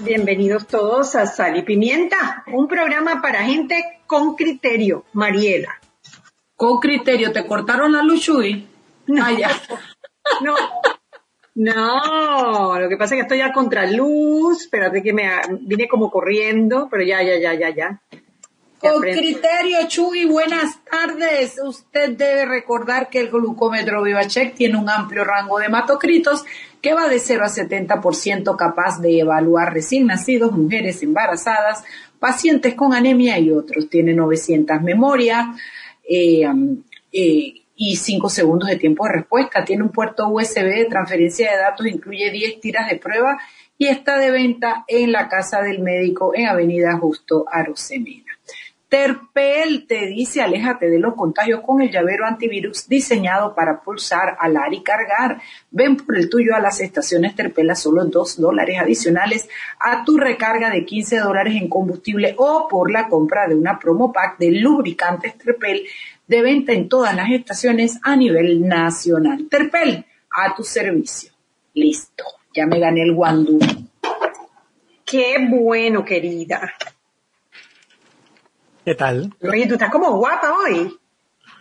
Bienvenidos todos a Sal y Pimienta, un programa para gente con criterio. Mariela. Con criterio, ¿te cortaron la luz, Chuy? No, no, no, lo que pasa es que estoy a contraluz, espérate que me vine como corriendo, pero ya, ya, ya, ya, ya. Con criterio, Chuy, buenas tardes. Usted debe recordar que el glucómetro VivaCheck tiene un amplio rango de hematocritos que va de 0 a 70% capaz de evaluar recién nacidos, mujeres embarazadas, pacientes con anemia y otros. Tiene 900 memorias eh, eh, y 5 segundos de tiempo de respuesta. Tiene un puerto USB de transferencia de datos, incluye 10 tiras de prueba y está de venta en la casa del médico en Avenida Justo Arosemena. Terpel te dice aléjate de los contagios con el llavero antivirus diseñado para pulsar, alar y cargar. Ven por el tuyo a las estaciones Terpel a solo 2 dólares adicionales a tu recarga de 15 dólares en combustible o por la compra de una promo pack de lubricantes Terpel de venta en todas las estaciones a nivel nacional. Terpel, a tu servicio. Listo, ya me gané el guandú. Qué bueno, querida. ¿Qué tal? Oye, tú estás como guapa hoy.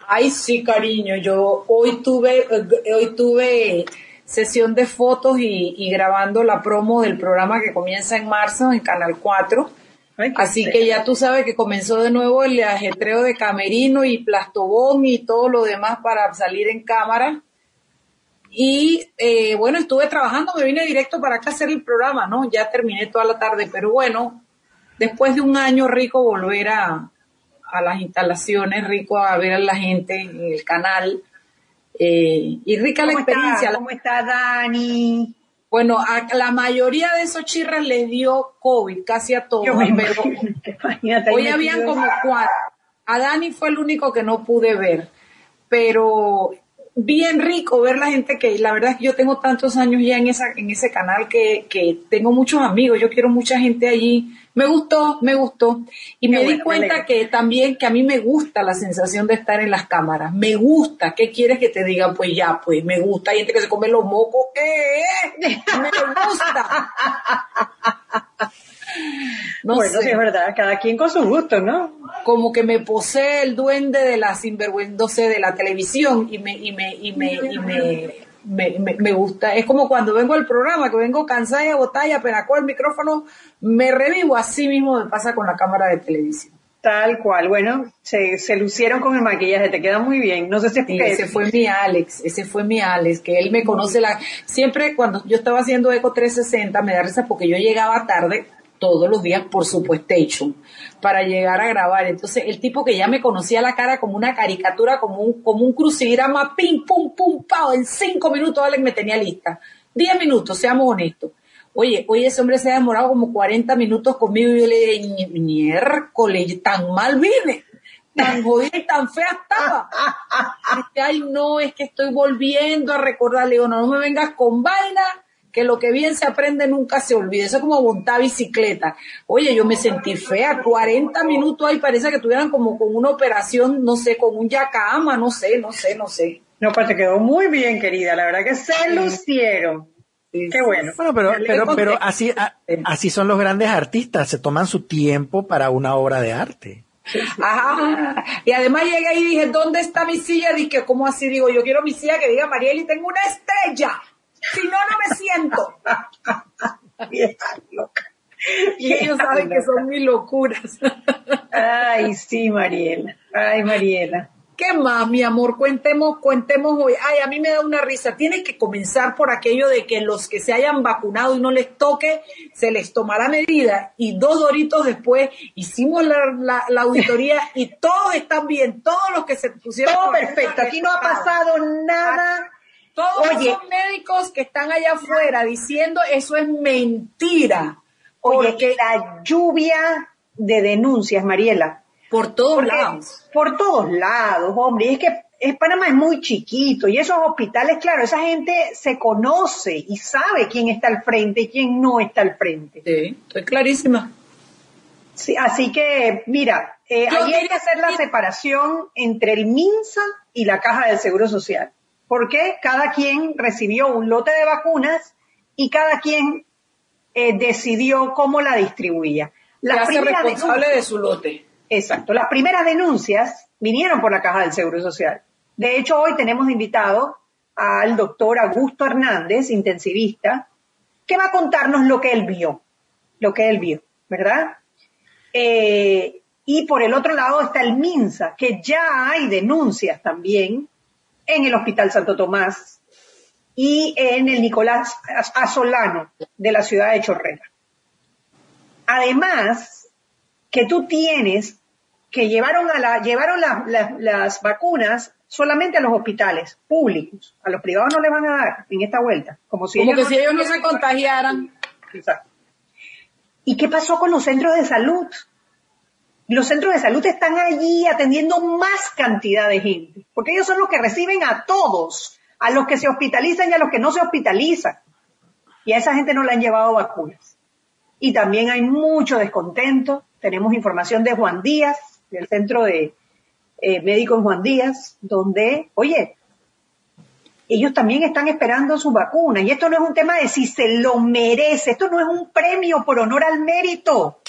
Ay, sí, cariño. Yo hoy tuve, eh, hoy tuve sesión de fotos y, grabando la promo del programa que comienza en marzo en Canal 4. Así que ya tú sabes que comenzó de nuevo el ajetreo de camerino y plastobón y todo lo demás para salir en cámara. Y eh, bueno, estuve trabajando, me vine directo para acá a hacer el programa, ¿no? Ya terminé toda la tarde, pero bueno, después de un año rico volver a, las instalaciones, rico a ver a la gente en el canal. Eh, y rica la experiencia. ¿Cómo está Dani? Bueno, a la mayoría de esos chirras les dio COVID, casi a todos. hoy habían como cuatro. A Dani fue el único que no pude ver, pero bien rico ver la gente que la verdad es que yo tengo tantos años ya en esa en ese canal que, que tengo muchos amigos, yo quiero mucha gente allí. Me gustó, me gustó. Y me di cuenta que también que a mí me gusta la sensación de estar en las cámaras. Me gusta. ¿Qué quieres que te diga? Pues ya, pues me gusta. Hay gente que se come los mocos. ¿Qué? Me gusta. No bueno, sí es verdad, cada quien con su gusto, ¿no? Como que me posee el duende de la sinvergüenza, de la televisión y me, y me, y me, y me, me, gusta. Es como cuando vengo al programa, que vengo cansada botalla, apenas con el micrófono, me revivo. Así mismo me pasa con la cámara de televisión. Tal cual, bueno, se, se lucieron con el maquillaje, te queda muy bien. No sé si es Ese fue mi Alex, ese fue mi Alex, que él me conoce la... Siempre cuando yo estaba haciendo Eco 360 me da risa porque yo llegaba tarde, todos los días por supuesto para llegar a grabar. Entonces, el tipo que ya me conocía la cara como una caricatura, como un, como un crucigrama, pim, pum, pum, pao, en cinco minutos Alex me tenía lista. Diez minutos, seamos honestos. Oye, oye, ese hombre se ha demorado como 40 minutos conmigo y yo le dije, miércoles, tan mal vive, tan jodida y tan fea estaba. ay, no, es que estoy volviendo a recordarle, digo, no, no me vengas con vaina, que lo que bien se aprende nunca se olvida. Eso es como montar bicicleta. Oye, yo me sentí fea, 40 minutos ahí, parece que tuvieran como con una operación, no sé, con un yacama, no sé, no sé, no sé. No, pues te quedó muy bien, querida, la verdad que se lucieron. Qué bueno. Bueno, pero, pero, pero así, así son los grandes artistas, se toman su tiempo para una obra de arte. Ajá. Y además llegué y dije, ¿dónde está mi silla? Dije, ¿cómo así? Digo, yo quiero mi silla que diga Marieli, tengo una estrella. Si no, no me siento. Y ellos saben que son mis locuras. Ay, sí, Mariela. Ay, Mariela. ¿Qué más, mi amor? Cuentemos, cuentemos hoy. Ay, a mí me da una risa. Tiene que comenzar por aquello de que los que se hayan vacunado y no les toque, se les tomará medida. Y dos doritos después hicimos la, la, auditoría y todos están bien. Todos los que se pusieron. Todo perfecto. Aquí no ha pasado nada Todos los médicos que están allá afuera diciendo eso es mentira. Oye, que la lluvia de denuncias, Mariela. Por todos lados. Por todos lados, hombre. Y es que es, Panamá es muy chiquito y esos hospitales, claro, esa gente se conoce y sabe quién está al frente y quién no está al frente. Sí, estoy clarísima. Sí, así que, mira, eh, ahí hay que hacer la separación entre el MINSA y la Caja del Seguro Social, porque cada quien recibió un lote de vacunas y cada quien eh, decidió cómo la distribuía. La responsable de su lote. Exacto. Las primeras denuncias vinieron por la Caja del Seguro Social. De hecho, hoy tenemos invitado al doctor Augusto Hernández, intensivista, que va a contarnos lo que él vio, lo que él vio, ¿verdad? Eh, y por el otro lado está el MINSA, que ya hay denuncias también en el Hospital Santo Tomás y en el Nicolás Asolano de la ciudad de Chorrera. Además, que tú tienes que llevaron a la, llevaron las vacunas solamente a los hospitales públicos. A los privados no le van a dar en esta vuelta. Como si ellos, que no si ellos no se contagiaran. Exacto. ¿Y qué pasó con los centros de salud? Los centros de salud están allí atendiendo más cantidad de gente, porque ellos son los que reciben a todos, a los que se hospitalizan y a los que no se hospitalizan. Y a esa gente no le han llevado vacunas. Y también hay mucho descontento. Tenemos información de Juan Díaz, del centro de eh, médicos Juan Díaz, donde, oye, ellos también están esperando su vacuna. Y esto no es un tema de si se lo merece, esto no es un premio por honor al mérito.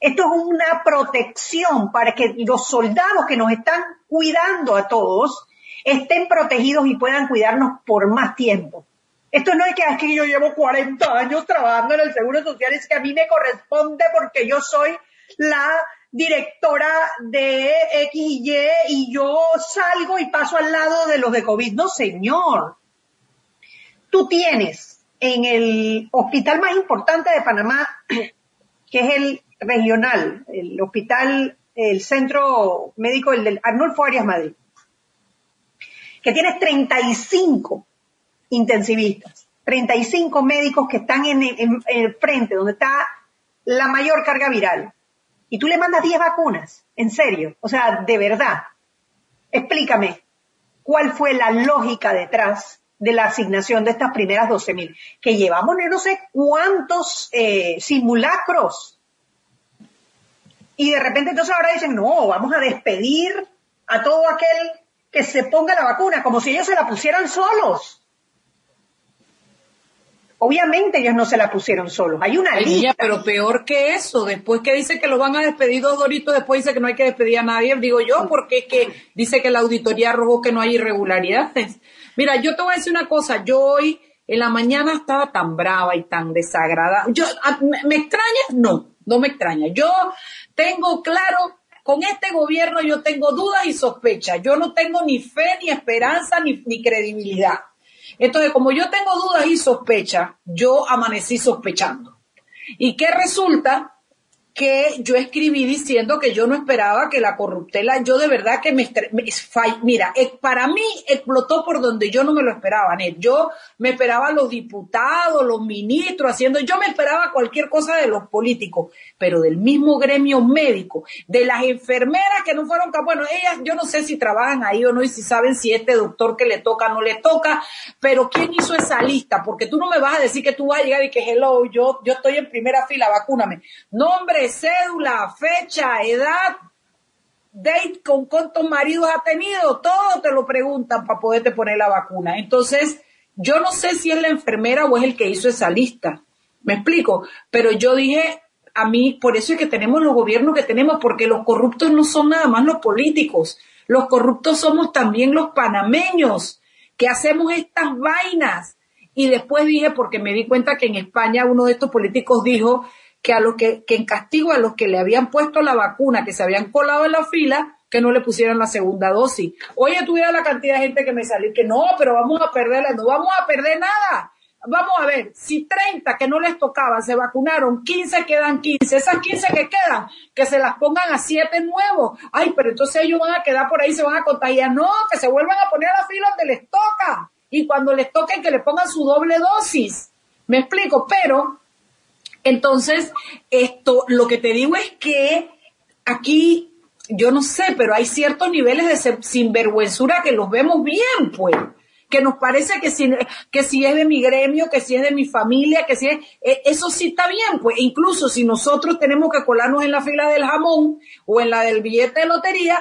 Esto es una protección para que los soldados que nos están cuidando a todos estén protegidos y puedan cuidarnos por más tiempo. Esto no es que, que yo llevo 40 años trabajando en el Seguro Social, es que a mí me corresponde porque yo soy la directora de X y Y y yo salgo y paso al lado de los de COVID. No, señor. Tú tienes en el hospital más importante de Panamá, que es el regional, el hospital, el centro médico, el del Arnulfo Arias Madrid, que tienes 35 intensivistas, 35 médicos que están en el frente, donde está la mayor carga viral y tú le mandas 10 vacunas, en serio, o sea, de verdad. Explícame, ¿cuál fue la lógica detrás de la asignación de estas primeras 12 mil? Que llevamos no sé cuántos eh, simulacros. Y de repente entonces ahora dicen, no, vamos a despedir a todo aquel que se ponga la vacuna, como si ellos se la pusieran solos. Obviamente ellos no se la pusieron solos. Hay una lista. pero peor que eso. Después que dice que lo van a despedir dos doritos, después dice que no hay que despedir a nadie. Digo yo, porque es que dice que la auditoría arrojó que no hay irregularidades. Mira, yo te voy a decir una cosa. Yo hoy en la mañana estaba tan brava y tan desagradada. Yo, ¿me extraña? No, no me extraña. Yo tengo claro con este gobierno yo tengo dudas y sospechas. Yo no tengo ni fe, ni esperanza, ni, credibilidad. Entonces, como yo tengo dudas y sospechas, yo amanecí sospechando. ¿Y qué resulta? Que yo escribí diciendo que yo no esperaba que la corruptela, yo de verdad que me, mira, para mí explotó por donde yo no me lo esperaba. Yo me esperaba los diputados, los ministros haciendo, yo me esperaba cualquier cosa de los políticos, pero del mismo gremio médico, de las enfermeras que no fueron bueno, ellas yo no sé si trabajan ahí o no y si saben si este doctor que le toca no le toca, pero ¿quién hizo esa lista? Porque tú no me vas a decir que tú vas a llegar y que hello, yo, yo estoy en primera fila, vacúname. Nombre, cédula, fecha, edad, date con cuántos maridos ha tenido, todo te lo preguntan para poderte poner la vacuna. Entonces, yo no sé si es la enfermera o es el que hizo esa lista. Me explico, pero yo dije, a mí, por eso es que tenemos los gobiernos que tenemos, porque los corruptos no son nada más los políticos, los corruptos somos también los panameños, que hacemos estas vainas. Y después dije, porque me di cuenta que en España uno de estos políticos dijo que a los que, en castigo a los que le habían puesto la vacuna, que se habían colado en la fila, que no le pusieran la segunda dosis. Oye, tuviera la cantidad de gente que me salió, que no, pero vamos a perderla, no vamos a perder nada. Vamos a ver, si 30 que no les tocaba se vacunaron, 15 quedan 15, esas 15 que quedan, que se las pongan a 7 nuevos. Ay, pero entonces ellos van a quedar por ahí, se van a contagiar. No, que se vuelvan a poner a la fila donde les toca. y cuando les toque que le pongan su doble dosis. Me explico, pero entonces esto, lo que te digo es que aquí, yo no sé, pero hay ciertos niveles de sinvergüenzura que los vemos bien, pues que nos parece que si, que si es de mi gremio, que si es de mi familia, que si es, eh, eso sí está bien, pues incluso si nosotros tenemos que colarnos en la fila del jamón o en la del billete de lotería,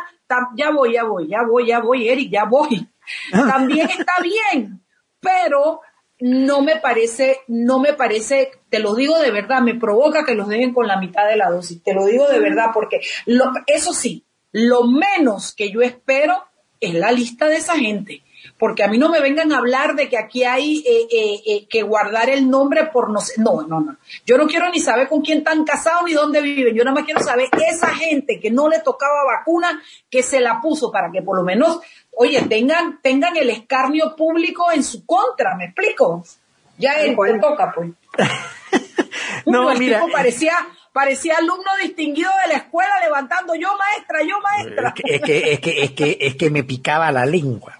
ya voy, ya voy, ya voy, ya voy, Eric, ya voy. También está bien, pero no me parece, no me parece, te lo digo de verdad, me provoca que los dejen con la mitad de la dosis, te lo digo de verdad, porque lo, eso sí, lo menos que yo espero es la lista de esa gente porque a mí no me vengan a hablar de que aquí hay eh, eh, eh, que guardar el nombre por no sé, no, no, no. Yo no quiero ni saber con quién están casados ni dónde viven, yo nada más quiero saber esa gente que no le tocaba vacuna, que se la puso para que por lo menos, oye, tengan, tengan el escarnio público en su contra, ¿me explico? Ya él te toca, pues. no, mira. parecía, parecía alumno distinguido de la escuela levantando yo maestra, yo maestra. Es que, es que, es que, es que me picaba la lengua.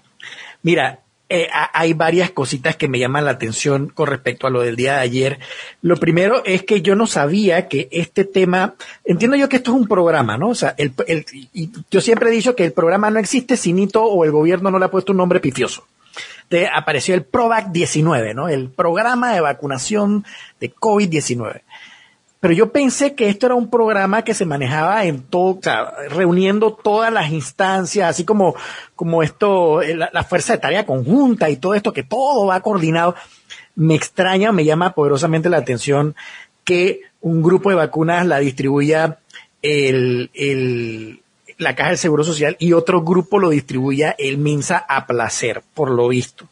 Mira, eh, hay varias cositas que me llaman la atención con respecto a lo del día de ayer. Lo primero es que yo no sabía que este tema, entiendo yo que esto es un programa, ¿no? O sea, el, y yo siempre he dicho que el programa no existe si Nito o el gobierno no le ha puesto un nombre pifioso. De, apareció el PROVAC 19, ¿no? El programa de vacunación de COVID-19 pero yo pensé que esto era un programa que se manejaba en todo, o sea, reuniendo todas las instancias, así como, como esto, eh, la, fuerza de tarea conjunta y todo esto, que todo va coordinado. Me extraña, me llama poderosamente la atención que un grupo de vacunas la distribuya el, el, la Caja del Seguro Social y otro grupo lo distribuya el MINSA a placer, por lo visto.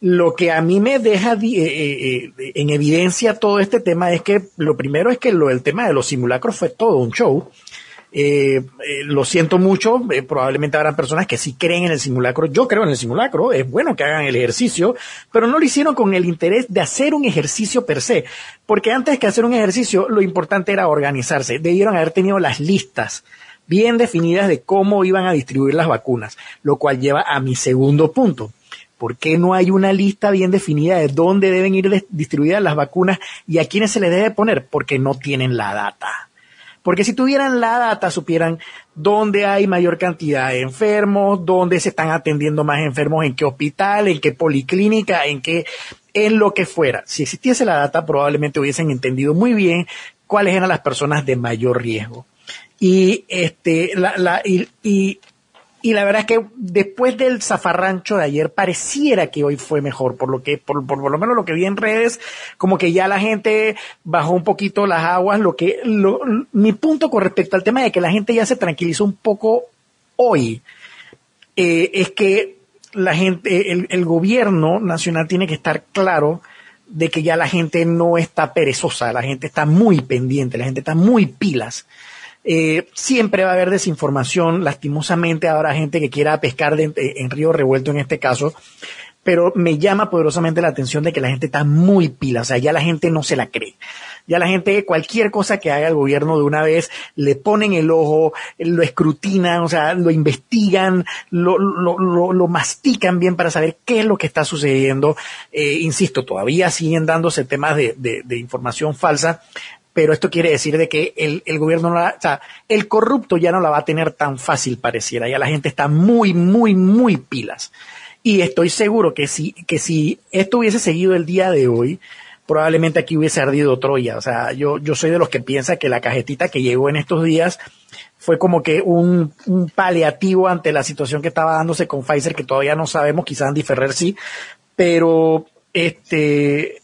Lo que a mí me deja eh, eh, eh, en evidencia todo este tema es que lo primero es que lo, el tema de los simulacros fue todo un show. lo siento mucho, probablemente habrá personas que sí creen en el simulacro. Yo creo en el simulacro, es bueno que hagan el ejercicio, pero no lo hicieron con el interés de hacer un ejercicio per se, porque antes que hacer un ejercicio, lo importante era organizarse. Debieron haber tenido las listas bien definidas de cómo iban a distribuir las vacunas, lo cual lleva a mi segundo punto ¿Por qué no hay una lista bien definida de dónde deben ir distribuidas las vacunas y a quiénes se les debe poner? Porque no tienen la data. Porque si tuvieran la data, supieran dónde hay mayor cantidad de enfermos, dónde se están atendiendo más enfermos, en qué hospital, en qué policlínica, en qué, en lo que fuera. Si existiese la data, probablemente hubiesen entendido muy bien cuáles eran las personas de mayor riesgo. Y este, la, la, y, y y la verdad es que después del zafarrancho de ayer pareciera que hoy fue mejor, por lo que, por, por, lo menos lo que vi en redes, como que ya la gente bajó un poquito las aguas, lo que, lo, mi punto con respecto al tema de que la gente ya se tranquilizó un poco hoy, eh, es que la gente, el, el gobierno nacional tiene que estar claro de que ya la gente no está perezosa, la gente está muy pendiente, la gente está muy pilas eh, siempre va a haber desinformación, lastimosamente habrá gente que quiera pescar en río revuelto en este caso, pero me llama poderosamente la atención de que la gente está muy pila, o sea, ya la gente no se la cree. Ya la gente, cualquier cosa que haga el gobierno de una vez, le ponen el ojo, lo escrutinan, o sea, lo investigan, lo, lo, lo, mastican bien para saber qué es lo que está sucediendo. Eh, insisto, todavía siguen dándose temas de, de información falsa, pero esto quiere decir de que el, el gobierno no la, o sea, el corrupto ya no la va a tener tan fácil pareciera, ya la gente está muy, muy, muy pilas. Y estoy seguro que si, que si esto hubiese seguido el día de hoy, probablemente aquí hubiese ardido Troya. O sea, yo, yo soy de los que piensa que la cajetita que llegó en estos días fue como que un, un paliativo ante la situación que estaba dándose con Pfizer, que todavía no sabemos, quizás Andy Ferrer sí, pero este,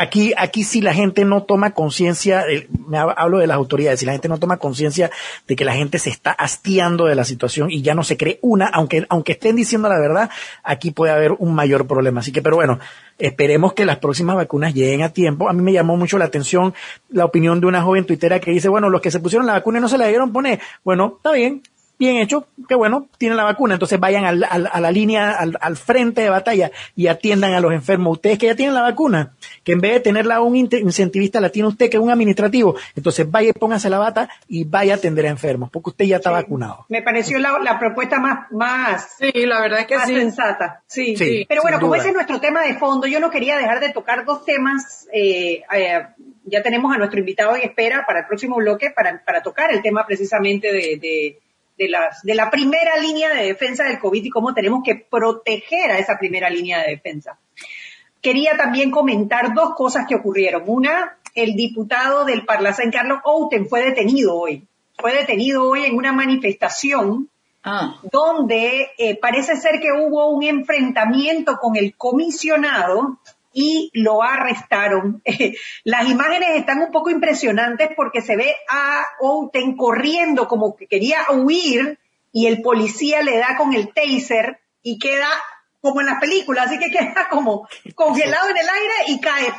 aquí, aquí si la gente no toma conciencia, me hablo de las autoridades, si la gente no toma conciencia de que la gente se está hastiando de la situación y ya no se cree una, aunque, aunque estén diciendo la verdad, aquí puede haber un mayor problema. Así que, pero bueno, esperemos que las próximas vacunas lleguen a tiempo. A mí me llamó mucho la atención la opinión de una joven tuitera que dice, bueno, los que se pusieron la vacuna y no se la dieron poner, bueno, está bien, bien hecho, qué bueno, tienen la vacuna, entonces vayan a la línea, al, frente de batalla y atiendan a los enfermos. Ustedes que ya tienen la vacuna, que en vez de tenerla a un incentivista la tiene usted, que es un administrativo, entonces vaya y póngase la bata y vaya a atender a enfermos, porque usted ya está vacunado. Me pareció la, propuesta más, más, sí, la verdad que sí. sensata. Sí, sí Pero bueno, como ese es nuestro tema de fondo, yo no quería dejar de tocar dos temas, eh, eh, ya tenemos a nuestro invitado en espera para el próximo bloque para, para tocar el tema precisamente de, de de, las, de la primera línea de defensa del COVID y cómo tenemos que proteger a esa primera línea de defensa. Quería también comentar dos cosas que ocurrieron. Una, el diputado del Parlacén, Carlos Outen, fue detenido hoy. Fue detenido hoy en una manifestación ah. donde eh, parece ser que hubo un enfrentamiento con el comisionado y lo arrestaron. Las imágenes están un poco impresionantes porque se ve a Outen corriendo como que quería huir y el policía le da con el taser y queda como en las películas, así que queda como congelado en el aire y cae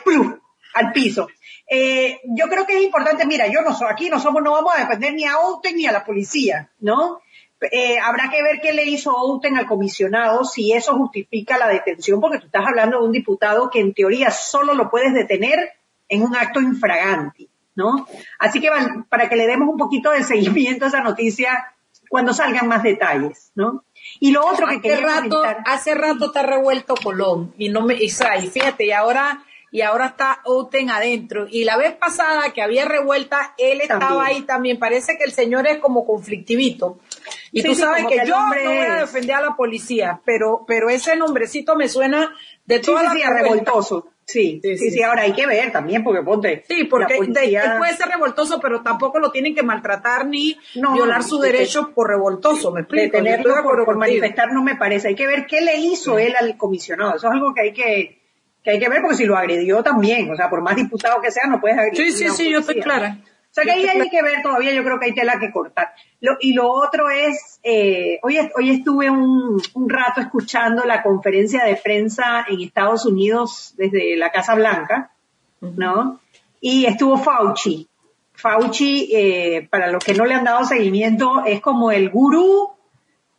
al piso. Eh, yo creo que es importante, mira, yo no soy, aquí no somos, no vamos a defender ni a Outen ni a la policía, ¿no? Eh, habrá que ver qué le hizo Outen al comisionado, si eso justifica la detención, porque tú estás hablando de un diputado que en teoría solo lo puedes detener en un acto infraganti, ¿no? Así que para que le demos un poquito de seguimiento a esa noticia cuando salgan más detalles, ¿no? Y lo otro que quería rato, Hace rato está revuelto Colón y no me, y fíjate, y ahora y ahora está Outen adentro. Y la vez pasada que había revuelta, él estaba ahí también. Parece que el señor es como conflictivito. Y tú sabes que, yo no voy a defender a la policía, pero, pero ese nombrecito me suena de toda la revoltoso. Sí, sí, sí, ahora hay que ver también, porque ponte. Sí, porque él puede ser revoltoso, pero tampoco lo tienen que maltratar ni violar sus derechos por revoltoso, me explico. Detenerlo por, por manifestar no me parece. Hay que ver qué le hizo él al comisionado. Eso es algo que hay que, que hay que ver porque si lo agredió también, o sea, por más diputado que sea, no puedes agredir. Sí, sí, sí, yo estoy clara. O sea que ahí hay que ver todavía, yo creo que hay tela que cortar. y lo otro es, eh, hoy, hoy estuve un, un, rato escuchando la conferencia de prensa en Estados Unidos desde la Casa Blanca, ¿no? Y estuvo Fauci. Fauci, eh, para los que no le han dado seguimiento, es como el gurú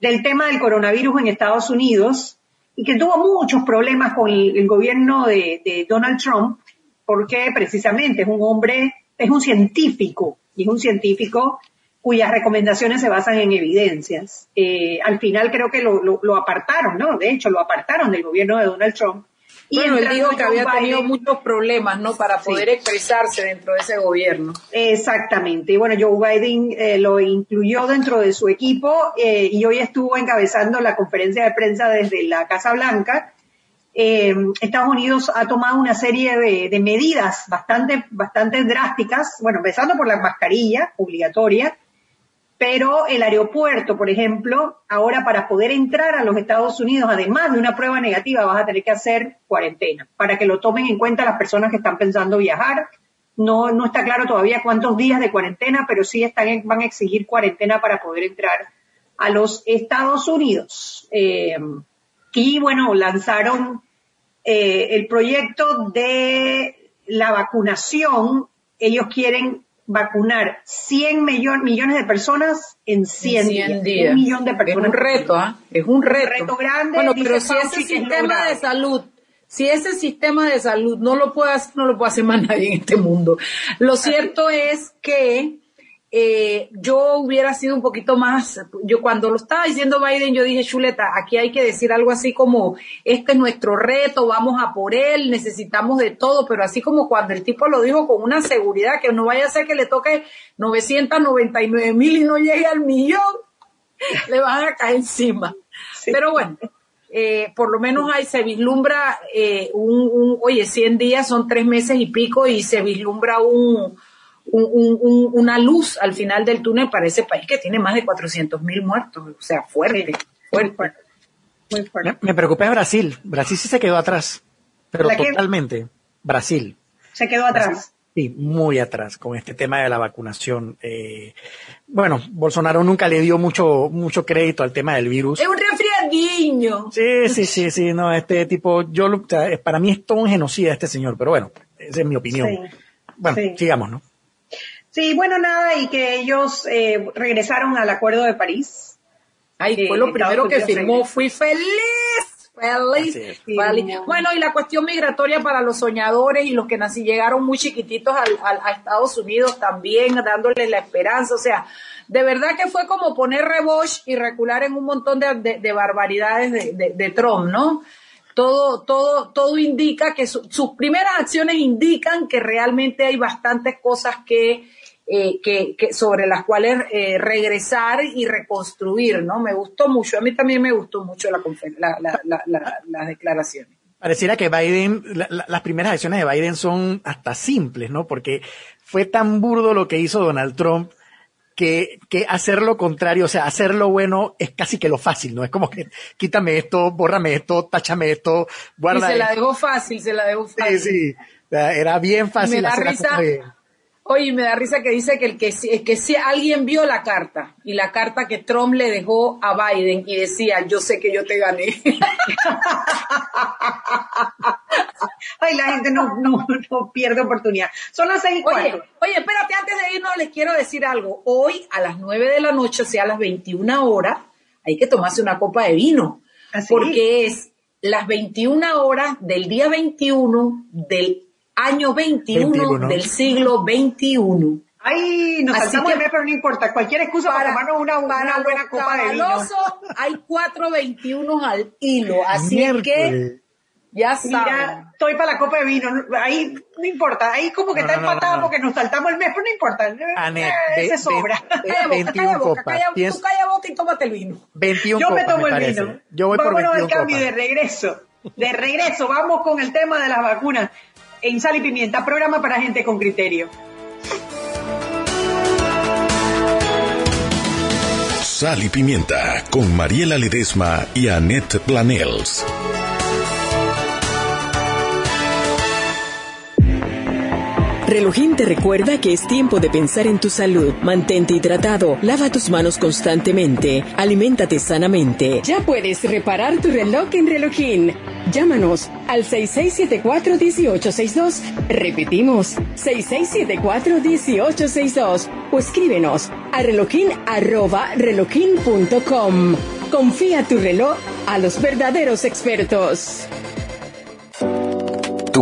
del tema del coronavirus en Estados Unidos y que tuvo muchos problemas con el, gobierno de, Donald Trump porque precisamente es un hombre, es un científico y es un científico cuyas recomendaciones se basan en evidencias. Eh, al final creo que lo, lo, apartaron, ¿no? De hecho, lo apartaron del gobierno de Donald Trump y bueno, él dijo que había tenido muchos problemas, ¿no? Para poder expresarse dentro de ese gobierno. Exactamente. Y bueno, Joe Biden eh, lo incluyó dentro de su equipo eh, y hoy estuvo encabezando la conferencia de prensa desde la Casa Blanca. Eh, Estados Unidos ha tomado una serie de, medidas bastante, bastante drásticas, bueno, empezando por la mascarilla obligatoria, pero el aeropuerto, por ejemplo, ahora para poder entrar a los Estados Unidos, además de una prueba negativa, vas a tener que hacer cuarentena, para que lo tomen en cuenta las personas que están pensando viajar. No, no está claro todavía cuántos días de cuarentena, pero sí están, van a exigir cuarentena para poder entrar a los Estados Unidos. Eh, y bueno, lanzaron eh, el proyecto de la vacunación. Ellos quieren vacunar 100 millones de personas en 100, días. Un millón de personas. Es un reto, ¿ah? Es un reto. reto grande. Bueno, pero si ese sistema de salud, si ese sistema de salud no lo puede hacer, no lo puede hacer más nadie en este mundo. Lo cierto es que eh, yo hubiera sido un poquito más, yo cuando lo estaba diciendo Biden, yo dije, Chuleta, aquí hay que decir algo así como, este es nuestro reto, vamos a por él, necesitamos de todo, pero así como cuando el tipo lo dijo con una seguridad, que no vaya a ser que le toque 999 mil y no llegue al millón, le van a caer encima. Pero bueno, eh, por lo menos ahí se vislumbra eh, un, un, oye, 100 días son tres meses y pico y se vislumbra un, una luz al final del túnel para ese país que tiene más de 400 mil muertos. O sea, fuerte, fuerte. Muy fuerte. Me, preocupa Brasil. Brasil sí se quedó atrás, pero totalmente. Brasil. Se quedó atrás. Sí, muy atrás con este tema de la vacunación. Eh, bueno, Bolsonaro nunca le dio mucho mucho crédito al tema del virus. Es un resfriadiño. Sí, sí, sí, sí, no, este tipo, yo, para mí es todo un genocida este señor, pero bueno, esa es mi opinión. Bueno, sigamos, ¿no? Sí, bueno, nada, y que ellos eh, regresaron al Acuerdo de París. Ay, fue lo primero que firmó, fui feliz. Feliz, feliz. Bueno, y la cuestión migratoria para los soñadores y los que nací, llegaron muy chiquititos al, a Estados Unidos también, dándoles la esperanza. O sea, de verdad que fue como poner reboche y recular en un montón de, barbaridades de, Trump, ¿no? Todo, todo, todo indica que sus primeras acciones indican que realmente hay bastantes cosas que eh, que, sobre las cuales eh, regresar y reconstruir, ¿no? Me gustó mucho, a mí también me gustó mucho la, la, la, declaraciones. Pareciera que Biden, las primeras acciones de Biden son hasta simples, ¿no? Porque fue tan burdo lo que hizo Donald Trump que, que hacer lo contrario, o sea, hacer lo bueno es casi que lo fácil, ¿no? Es como que quítame esto, bórrame esto, táchame esto, guarda. Y se la dejó fácil, se la dejó fácil. Sí, sí. Era bien fácil hacer risa, Oye, me da risa que dice que el que, que si alguien vio la carta y la carta que Trump le dejó a Biden y decía, yo sé que yo te gané. Ay, la gente no, no, no pierde oportunidad. Son las seis y Oye, oye, espérate, antes de irnos les quiero decir algo. Hoy a las nueve de la noche, o sea, a las 21 horas, hay que tomarse una copa de vino. ¿Ah, porque es las 21 horas del día 21 del año 21, del siglo 21. Ay, nos saltamos que, pero no importa. Cualquier excusa para, tomarnos una, una buena copa de vino. hay cuatro 21 al hilo, así que ya saben. Mira, estoy para la copa de vino. Ahí no importa. Ahí como que está empatado porque nos saltamos el mes, pero no importa. Anet, eh, se sobra. Calla 21 copas. Calla, tú calla boca y tómate el vino. 21 Yo me tomo el vino. Yo voy Vámonos por 21 al cambio de regreso. De regreso, vamos con el tema de las vacunas en Sal y Pimienta, programa para gente con criterio. Sal y Pimienta con Mariela Ledesma y Annette Planels. Relojín te recuerda que es tiempo de pensar en tu salud. Mantente hidratado, lava tus manos constantemente, aliméntate sanamente. Ya puedes reparar tu reloj en Relojín. Llámanos al 6674-1862. Repetimos, 6674-1862. O escríbenos a relojin.com. Confía tu reloj a los verdaderos expertos.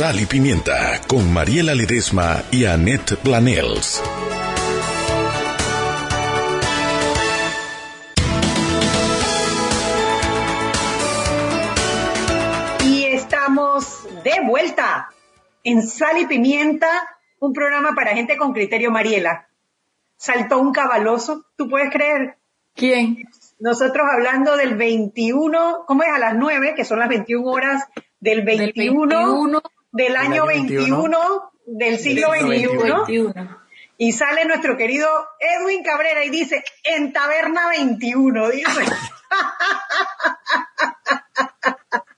Sal y Pimienta con Mariela Ledesma y Annette Planels. Y estamos de vuelta en Sal y Pimienta, un programa para gente con criterio, Mariela. Saltó un cabaloso, ¿tú puedes creer? ¿Quién? Nosotros hablando del 21, ¿cómo es? A las 9, que son las 21 horas del 21, del 21 del año, 21, del siglo XXI. Y sale nuestro querido Edwin Cabrera y dice, en Taberna 21, dice.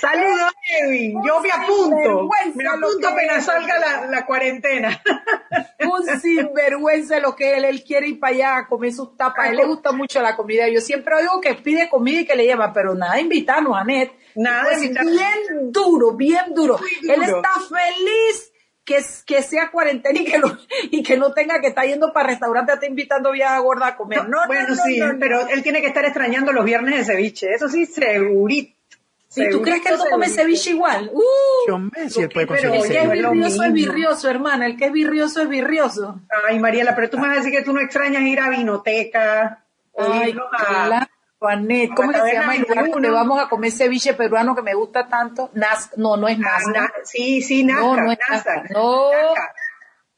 Saludos, Edwin. Yo me apunto. Me apunto apenas salga la, la, cuarentena. Un sinvergüenza lo que él, él quiere ir para allá a comer sus tapas. A él le gusta mucho la comida. Yo siempre digo que pide comida y que le lleva, pero nada, invitarnos a Net. Nada, pues bien duro, bien duro. Él está feliz que, que sea cuarentena y que, no, y que no tenga que estar yendo para restaurante, está invitando vieja gorda a comer. No, bueno, sí, pero él tiene que estar extrañando los viernes de ceviche. Eso sí, segurito. ¿Y tú crees que él no come ceviche igual? Uh, si él puede pero el que es virrioso es virrioso, hermana. El que es virrioso es virrioso. Ay, Mariela, pero tú me vas a decir que tú no extrañas ir a vinoteca. Ay, a, Juanet, ¿cómo se llama el lugar donde vamos a comer ceviche peruano que me gusta tanto? Nazca, no, no es ah, Nazca. sí, sí, Nazca, no, no es Nazca. No.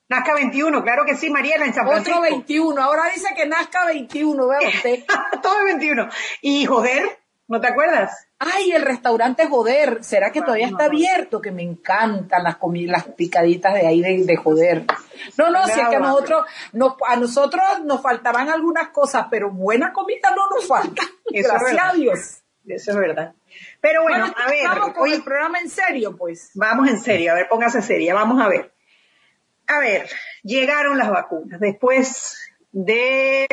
Nazca. 21, claro que sí, Mariela, en San Francisco. Otro 21, ahora dice que Nazca 21, vea usted. Todo 21. Y joder, ¿no te acuerdas? Ay, el restaurante Joder, ¿será que todavía está abierto? Que me encantan las comidas, las picaditas de ahí de, Joder. No, no, si es que a nosotros, a nosotros nos faltarán algunas cosas, pero buena comida no nos falta. Gracias a Dios. Eso es verdad. Pero bueno, a ver. Vamos con el programa en serio, pues. Vamos en serio, a ver, póngase seria, vamos a ver. A ver, llegaron las vacunas después de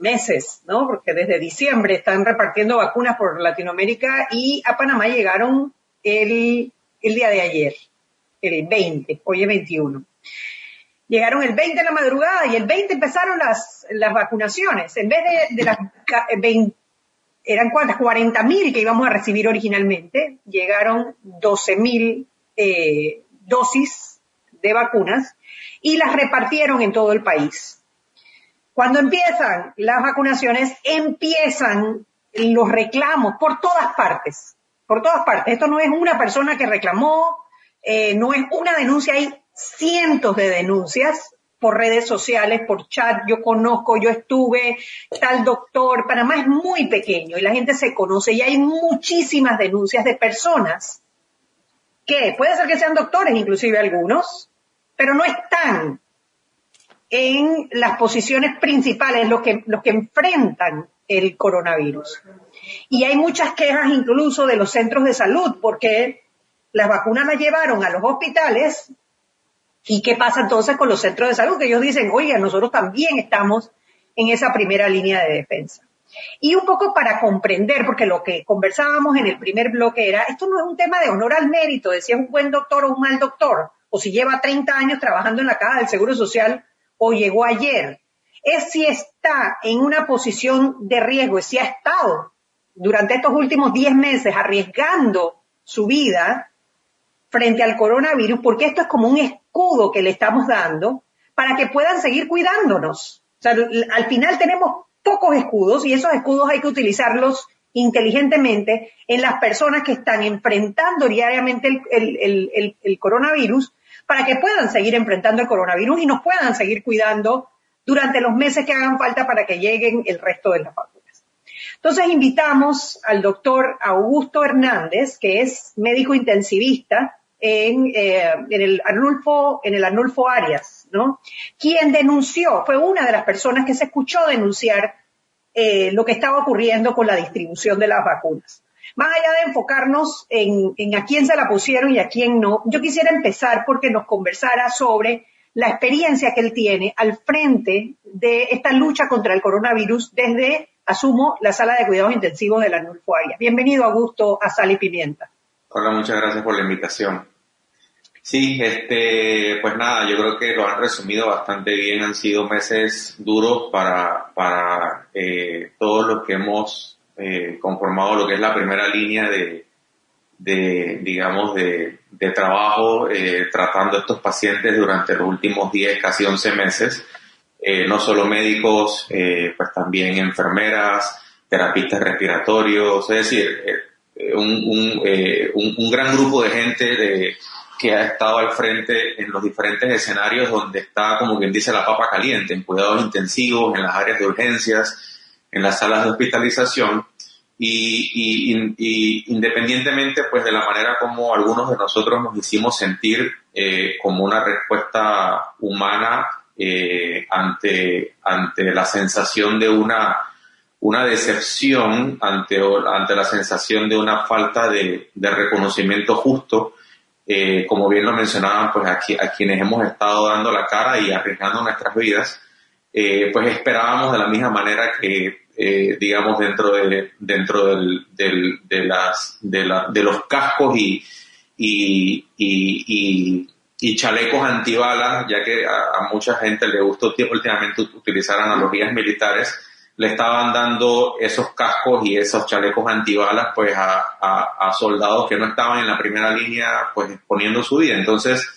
meses, ¿no? Porque desde diciembre están repartiendo vacunas por Latinoamérica y a Panamá llegaron el, el día de ayer, el 20, hoy es 21. Llegaron el 20 de la madrugada y el 20 empezaron las, las vacunaciones. En vez de, de las 20, eran cuántas, 40 mil que íbamos a recibir originalmente, llegaron 12 mil eh, dosis de vacunas y las repartieron en todo el país. Cuando empiezan las vacunaciones, empiezan los reclamos por todas partes, por todas partes. Esto no es una persona que reclamó, eh, no es una denuncia, hay cientos de denuncias por redes sociales, por chat, yo conozco, yo estuve, tal doctor, Panamá es muy pequeño y la gente se conoce y hay muchísimas denuncias de personas que puede ser que sean doctores, inclusive algunos, pero no están en las posiciones principales, los que, los que enfrentan el coronavirus. Y hay muchas quejas incluso de los centros de salud porque las vacunas las llevaron a los hospitales ¿Y qué pasa entonces con los centros de salud? Que ellos dicen, oye, nosotros también estamos en esa primera línea de defensa. Y un poco para comprender, porque lo que conversábamos en el primer bloque era, esto no es un tema de honor al mérito, de si es un buen doctor o un mal doctor, o si lleva 30 años trabajando en la caja del Seguro Social o llegó ayer. Es si está en una posición de riesgo, es si ha estado durante estos últimos 10 meses arriesgando su vida frente al coronavirus, porque esto es como un escudo que le estamos dando para que puedan seguir cuidándonos. O sea, al final tenemos pocos escudos y esos escudos hay que utilizarlos inteligentemente en las personas que están enfrentando diariamente el, coronavirus para que puedan seguir enfrentando el coronavirus y nos puedan seguir cuidando durante los meses que hagan falta para que lleguen el resto de las vacunas. Entonces invitamos al doctor Augusto Hernández, que es médico intensivista en, eh, el Arnulfo Arias, ¿no? Quien denunció, fue una de las personas que se escuchó denunciar eh, lo que estaba ocurriendo con la distribución de las vacunas. Más allá de enfocarnos en, a quién se la pusieron y a quién no, yo quisiera empezar porque nos conversara sobre la experiencia que él tiene al frente de esta lucha contra el coronavirus desde, asumo, la sala de cuidados intensivos del Arnulfo Arias. Bienvenido, Augusto, a Sal y Pimienta. Hola, muchas gracias por la invitación. Sí, este, pues nada, yo creo que lo han resumido bastante bien. Han sido meses duros para, para eh, todos los que hemos eh, conformado lo que es la primera línea de, digamos, de, trabajo eh, tratando a estos pacientes durante los últimos 10, casi 11 meses. Eh, no solo médicos, eh, pues también enfermeras, terapistas respiratorios, es decir, un, un, un, un gran grupo de gente de que ha estado al frente en los diferentes escenarios donde está, como quien dice, la papa caliente, en cuidados intensivos, en las áreas de urgencias, en las salas de hospitalización. Y, independientemente pues de la manera como algunos de nosotros nos hicimos sentir eh, como una respuesta humana eh, ante, ante la sensación de una, una decepción, ante, ante la sensación de una falta de, reconocimiento justo, eh, como bien lo mencionaban, pues aquí, a quienes hemos estado dando la cara y arriesgando nuestras vidas, pues esperábamos de la misma manera que, eh, digamos, dentro de, dentro del, del, de las, de, los cascos y, y, y, y, chalecos antibalas, ya que a, a mucha gente le gustó últimamente utilizar analogías militares, le estaban dando esos cascos y esos chalecos antibalas pues a, a, soldados que no estaban en la primera línea pues exponiendo su vida. Entonces,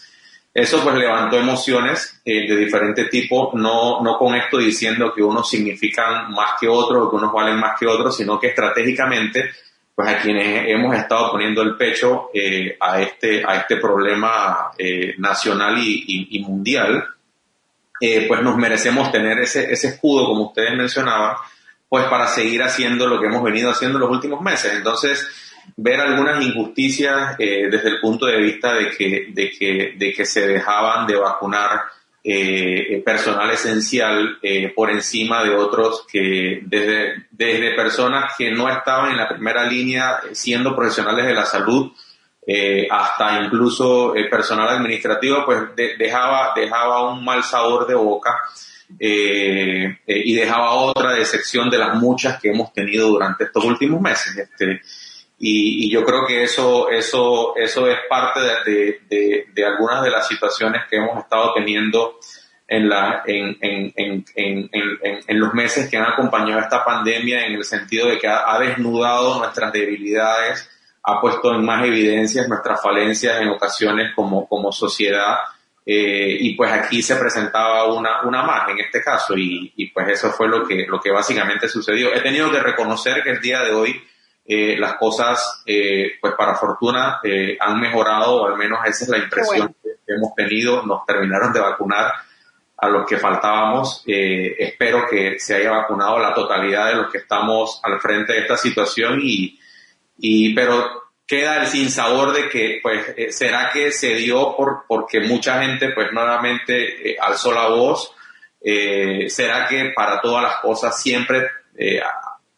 eso pues levantó emociones eh, de diferente tipo, no, no con esto diciendo que unos significan más que otros o que unos valen más que otros, sino que estratégicamente pues a quienes hemos estado poniendo el pecho eh, a, este, a este problema eh, nacional y, mundial, eh, pues nos merecemos tener ese, ese escudo, como ustedes mencionaban, pues para seguir haciendo lo que hemos venido haciendo los últimos meses. Entonces, ver algunas injusticias eh, desde el punto de vista de que, de, que, de que se dejaban de vacunar eh, personal esencial eh, por encima de otros que desde, desde personas que no estaban en la primera línea siendo profesionales de la salud eh, hasta incluso personal administrativo pues dejaba, dejaba un mal sabor de boca y dejaba otra decepción de las muchas que hemos tenido durante estos últimos meses. Este, y, yo creo que eso, eso, eso es parte de, de, de, algunas de las situaciones que hemos estado teniendo en, la, en, en, en, en, los meses que han acompañado esta pandemia, en el sentido de que ha, desnudado nuestras debilidades, ha puesto en más evidencias nuestras falencias en ocasiones como, como sociedad. Eh, y pues aquí se presentaba una, una más en este caso y, y pues eso fue lo que, lo que básicamente sucedió. He tenido que reconocer que el día de hoy eh, las cosas, eh, pues para fortuna, eh, han mejorado, o al menos esa es la impresión que hemos tenido. Nos terminaron de vacunar a los que faltábamos. espero que se haya vacunado la totalidad de los que estamos al frente de esta situación y, y pero queda el sinsabor de que, pues, será que se dio por, porque mucha gente, pues, nuevamente alzó la voz. será que para todas las cosas siempre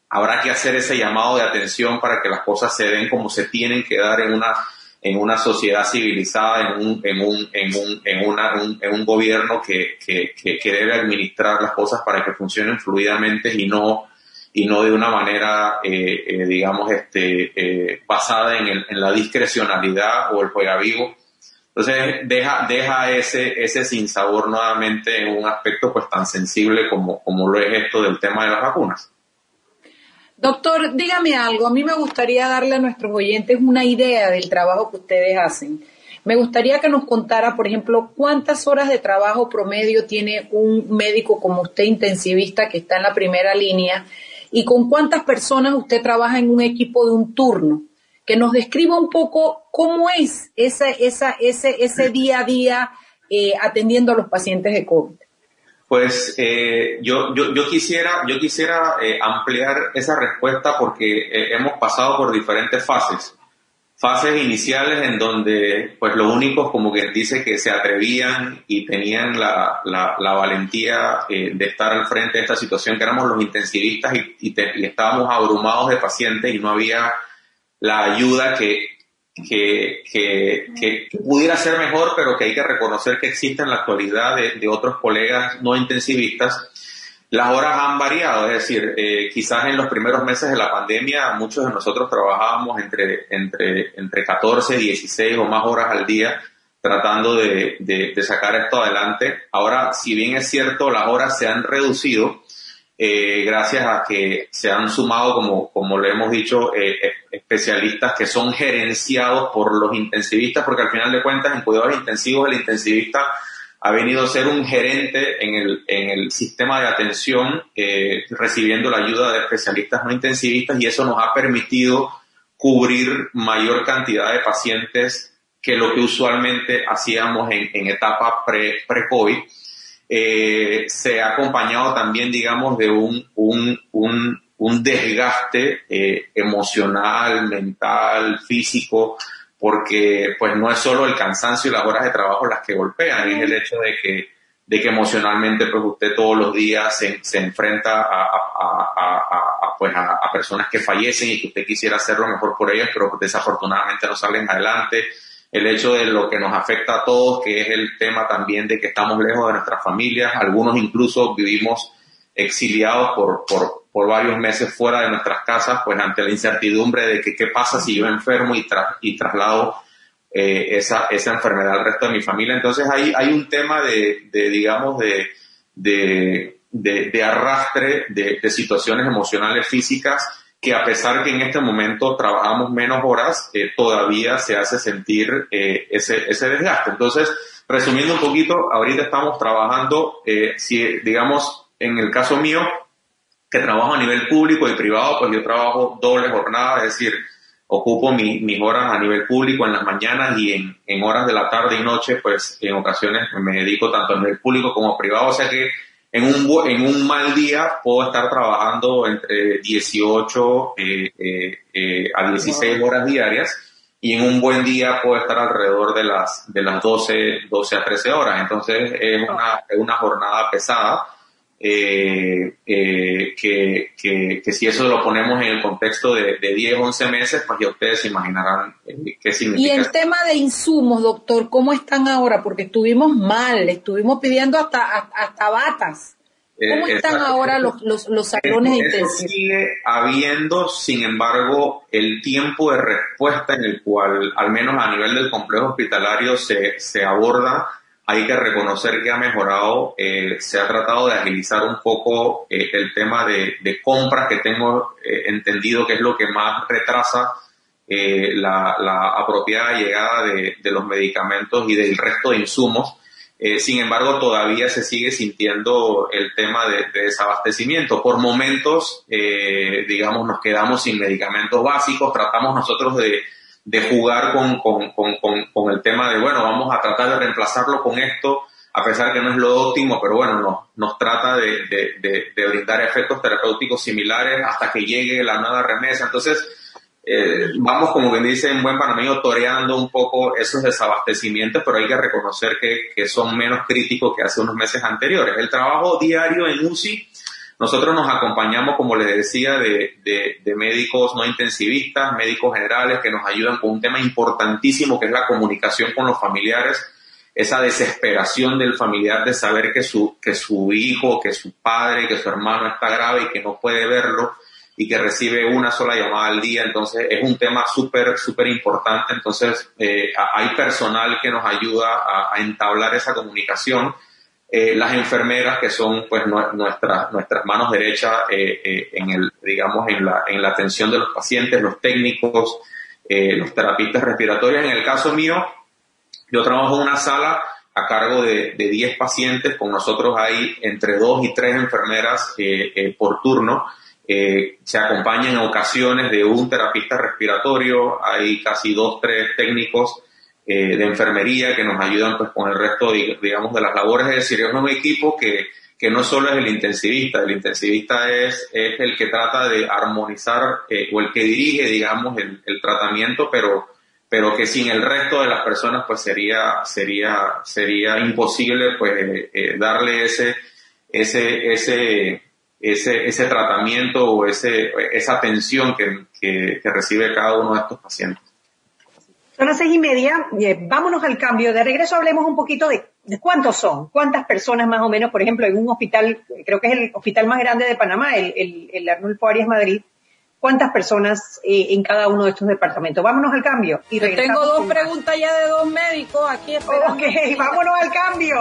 habrá que hacer ese llamado de atención para que las cosas se den como se tienen que dar en una en una sociedad civilizada, en un, en un, en un, en una, en un gobierno que, que, que, debe administrar las cosas para que funcionen fluidamente y no, y no de una manera, eh, eh, digamos, este, eh, basada en, el, en la discrecionalidad o el juega vivo. Entonces, deja, deja ese, ese sinsabor nuevamente en un aspecto pues tan sensible como, como lo es esto del tema de las vacunas. Doctor, dígame algo. A mí me gustaría darle a nuestros oyentes una idea del trabajo que ustedes hacen. Me gustaría que nos contara, por ejemplo, cuántas horas de trabajo promedio tiene un médico como usted intensivista que está en la primera línea y con cuántas personas usted trabaja en un equipo de un turno. Que nos describa un poco cómo es ese, ese, ese día a día eh, atendiendo a los pacientes de COVID. Pues eh, yo, yo, yo, quisiera, yo quisiera eh, ampliar esa respuesta porque eh, hemos pasado por diferentes fases. Fases iniciales en donde pues los únicos como que dice que se atrevían y tenían la, la, valentía de estar al frente de esta situación, que éramos los intensivistas y estábamos abrumados de pacientes y no había la ayuda que, que, que, que, pudiera ser mejor, pero que hay que reconocer que existe en la actualidad de, de otros colegas no intensivistas. Las horas han variado, es decir, eh, quizás en los primeros meses de la pandemia muchos de nosotros trabajábamos entre, entre, entre 14, 16 o más horas al día tratando de, de, de sacar esto adelante. Ahora, si bien es cierto, las horas se han reducido, eh, gracias a que se han sumado, como, como le hemos dicho, eh, especialistas que son gerenciados por los intensivistas, porque al final de cuentas en cuidados intensivos el intensivista ha venido a ser un gerente en el, en el sistema de atención, eh, recibiendo la ayuda de especialistas no intensivistas y eso nos ha permitido cubrir mayor cantidad de pacientes que lo que usualmente hacíamos en, en etapa pre-COVID. Eh, se ha acompañado también, digamos, de un, un, un, un desgaste eh, emocional, mental, físico, porque pues no es solo el cansancio y las horas de trabajo las que golpean, es el hecho de que, de que emocionalmente pues usted todos los días se, se enfrenta a, a, a, pues a, personas que fallecen y que usted quisiera hacer lo mejor por ellas, pero desafortunadamente no salen adelante. El hecho de lo que nos afecta a todos, que es el tema también de que estamos lejos de nuestras familias, algunos incluso vivimos exiliados por, por, por varios meses fuera de nuestras casas, pues ante la incertidumbre de que qué pasa si yo enfermo y, y traslado eh, esa, esa enfermedad al resto de mi familia. Entonces hay, hay un tema de, de digamos, de, de, de, arrastre de, de, situaciones emocionales físicas que a pesar que en este momento trabajamos menos horas, eh, todavía se hace sentir eh, ese, ese desgaste. Entonces, resumiendo un poquito, ahorita estamos trabajando, eh, si digamos, en el caso mío, que trabajo a nivel público y privado, pues yo trabajo doble jornada, es decir, ocupo mi, mis horas a nivel público en las mañanas y en, en horas de la tarde y noche, pues en ocasiones me dedico tanto a nivel público como privado, o sea que en un, en un mal día puedo estar trabajando entre 18 eh, eh, eh, a 16 horas diarias y en un buen día puede estar alrededor de las, de las 12, 12 a 13 horas. Entonces es una, una jornada pesada. Eh, eh, que, que, que, si eso lo ponemos en el contexto de, de 10, 11 meses, pues ya ustedes se imaginarán eh, qué significa. Y el tema de insumos, doctor, ¿cómo están ahora? Porque estuvimos mal, estuvimos pidiendo hasta, hasta batas. ¿Cómo eh, están ahora los, los, los salones intensivos? Sigue habiendo, sin embargo, el tiempo de respuesta en el cual, al menos a nivel del complejo hospitalario, se, se aborda. Hay que reconocer que ha mejorado, eh, se ha tratado de agilizar un poco eh, el tema de, compras que tengo entendido que es lo que más retrasa la, apropiada llegada de, los medicamentos y del resto de insumos eh, sin embargo, todavía se sigue sintiendo el tema de, desabastecimiento. Por momentos, eh, digamos, nos quedamos sin medicamentos básicos, tratamos nosotros de, jugar con, el tema de, bueno, vamos a tratar de reemplazarlo con esto, a pesar que no es lo óptimo, pero bueno, nos, nos trata de, de brindar efectos terapéuticos similares hasta que llegue la nueva remesa. Entonces, eh, vamos, como bien dice en buen panameño, toreando un poco esos desabastecimientos, pero hay que reconocer que, que, son menos críticos que hace unos meses anteriores. El trabajo diario en UCI, nosotros nos acompañamos, como les decía, de, de, de médicos no intensivistas, médicos generales, que nos ayudan con un tema importantísimo que es la comunicación con los familiares, esa desesperación del familiar de saber que su, que su hijo, que su padre, que su hermano está grave y que no puede verlo y que recibe una sola llamada al día, entonces es un tema súper, súper importante, entonces eh, hay personal que nos ayuda a, entablar esa comunicación, eh, las enfermeras que son pues nuestras nuestras manos derechas eh, en el, digamos, en la, en la atención de los pacientes, los técnicos, los terapistas respiratorios, en el caso mío, yo trabajo en una sala a cargo de, de 10 pacientes, con nosotros hay entre 2 y 3 enfermeras por turno, eh, se acompaña en ocasiones de un terapista respiratorio, hay casi dos, tres técnicos eh, de enfermería que nos ayudan pues con el resto, digamos, de las labores, es decir, es un equipo que, que no solo es el intensivista, el intensivista es, es el que trata de armonizar eh, o el que dirige, digamos, el, el, tratamiento, pero, pero que sin el resto de las personas pues sería, sería, sería imposible pues eh, darle ese, ese, ese, ese, ese tratamiento o ese, esa atención que, que, recibe cada uno de estos pacientes. Son las seis y media, eh, vámonos al cambio. De regreso hablemos un poquito de, de, cuántos son, cuántas personas más o menos, por ejemplo, en un hospital, creo que es el hospital más grande de Panamá, el, el, el Arnulfo Arias Madrid, cuántas personas eh, en cada uno de estos departamentos. Vámonos al cambio. Y tengo dos preguntas ya de dos médicos aquí esperando. Ok, vámonos al cambio.